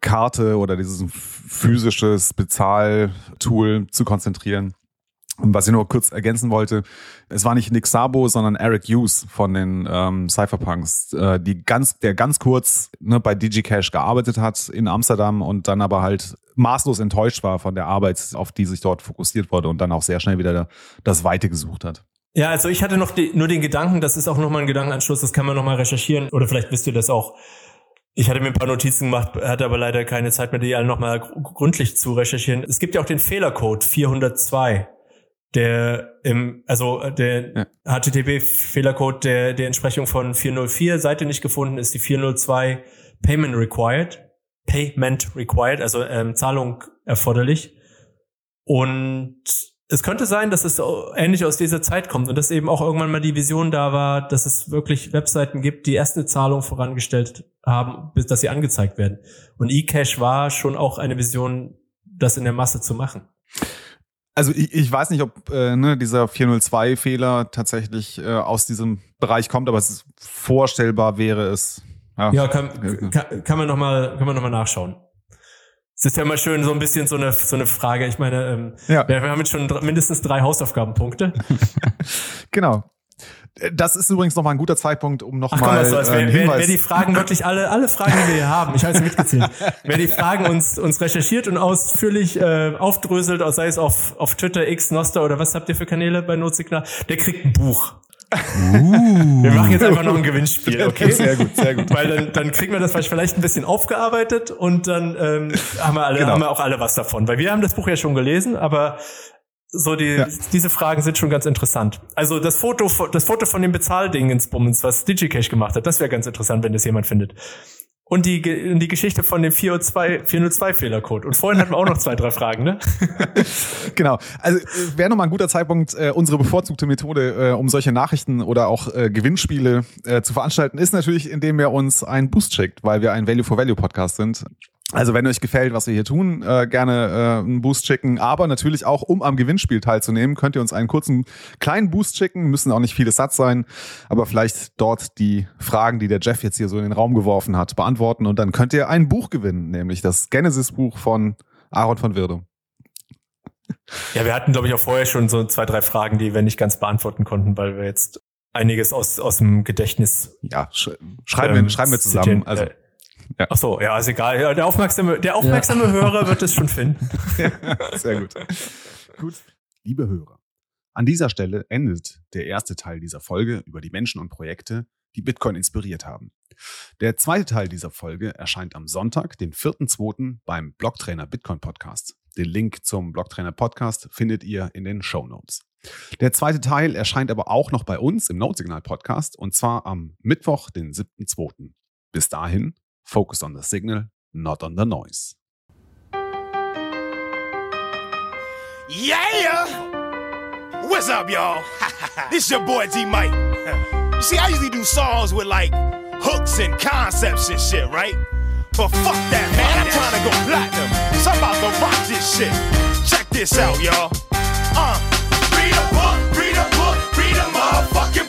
Karte oder dieses physisches Bezahltool zu konzentrieren. Und was ich nur kurz ergänzen wollte, es war nicht Nick Sabo, sondern Eric Hughes von den ähm, Cypherpunks, äh, die ganz, der ganz kurz ne, bei DigiCash gearbeitet hat in Amsterdam und dann aber halt maßlos enttäuscht war von der Arbeit, auf die sich dort fokussiert wurde und dann auch sehr schnell wieder das Weite gesucht hat. Ja, also ich hatte noch die, nur den Gedanken, das ist auch nochmal ein Gedankenanschluss, das kann man nochmal recherchieren oder vielleicht wisst ihr das auch. Ich hatte mir ein paar Notizen gemacht, hatte aber leider keine Zeit mehr, die alle nochmal gründlich zu recherchieren. Es gibt ja auch den Fehlercode 402, der im, also der ja. HTTP-Fehlercode der, der Entsprechung von 404, Seite nicht gefunden ist, die 402 Payment Required, Payment Required, also ähm, Zahlung erforderlich. Und es könnte sein, dass es ähnlich aus dieser Zeit kommt und dass eben auch irgendwann mal die Vision da war, dass es wirklich Webseiten gibt, die erst eine Zahlung vorangestellt haben, bis dass sie angezeigt werden. Und eCash war schon auch eine Vision, das in der Masse zu machen. Also ich, ich weiß nicht, ob äh, ne, dieser 402-Fehler tatsächlich äh, aus diesem Bereich kommt, aber es ist vorstellbar wäre es. Ja, ja kann, kann, kann man nochmal kann man noch mal nachschauen. Es ist ja immer schön so ein bisschen so eine, so eine Frage. Ich meine, ähm, ja. wir, haben jetzt schon mindestens drei Hausaufgabenpunkte. *laughs* genau. Das ist übrigens nochmal ein guter Zeitpunkt, um nochmal so, also wer, wer, wer die Fragen wirklich alle, alle Fragen, die wir hier haben, ich habe es mitgezählt, *laughs* wer die Fragen uns, uns recherchiert und ausführlich äh, aufdröselt, sei es auf, auf Twitter, X, Noster oder was habt ihr für Kanäle bei Notsignal, der kriegt ein Buch. Uh. Wir machen jetzt einfach noch ein Gewinnspiel, okay? Sehr gut, sehr gut. Weil dann, dann kriegen wir das vielleicht ein bisschen aufgearbeitet und dann ähm, haben, wir alle, genau. haben wir auch alle was davon. Weil wir haben das Buch ja schon gelesen, aber so die, ja. diese Fragen sind schon ganz interessant. Also das Foto, das Foto von dem Bezahlding ins Bummens, was DigiCash gemacht hat, das wäre ganz interessant, wenn das jemand findet und die, die Geschichte von dem 402, 402 Fehlercode. Und vorhin hatten wir auch noch zwei, drei Fragen, ne? *laughs* genau. Also wäre nochmal ein guter Zeitpunkt, äh, unsere bevorzugte Methode, äh, um solche Nachrichten oder auch äh, Gewinnspiele äh, zu veranstalten, ist natürlich, indem ihr uns einen Boost schickt, weil wir ein Value for Value Podcast sind. Also wenn euch gefällt, was wir hier tun, äh, gerne äh, einen Boost schicken. Aber natürlich auch, um am Gewinnspiel teilzunehmen, könnt ihr uns einen kurzen kleinen Boost schicken. Müssen auch nicht viele Satz sein, aber vielleicht dort die Fragen, die der Jeff jetzt hier so in den Raum geworfen hat, beantworten. Und dann könnt ihr ein Buch gewinnen, nämlich das Genesis-Buch von Aaron von Wirde. Ja, wir hatten, glaube ich, auch vorher schon so zwei, drei Fragen, die wir nicht ganz beantworten konnten, weil wir jetzt einiges aus, aus dem Gedächtnis. Ja, sch schreiben, ähm, wir, schreiben wir zusammen. Also, äh, ja. Ach so, ja, ist egal. Ja, der aufmerksame, der aufmerksame ja. Hörer wird es schon finden. *laughs* Ja, sehr gut. gut. Liebe Hörer, an dieser Stelle endet der erste Teil dieser Folge über die Menschen und Projekte, die Bitcoin inspiriert haben. Der zweite Teil dieser Folge erscheint am Sonntag, den 4.2. beim Blocktrainer Bitcoin Podcast. Den Link zum Blocktrainer Podcast findet ihr in den Show Notes. Der zweite Teil erscheint aber auch noch bei uns im Notsignal Podcast und zwar am Mittwoch, den 7.2. Bis dahin, focus on the signal, not on the noise. Yeah! What's up, y'all? *laughs* this is your boy G Mike. You see, I usually do songs with like hooks and concepts and shit, right? But fuck that, man. I'm trying to go platinum. So I'm about to rock this shit. Check this out, y'all. Uh. Notsignal. Focus on the signal, not on the noise.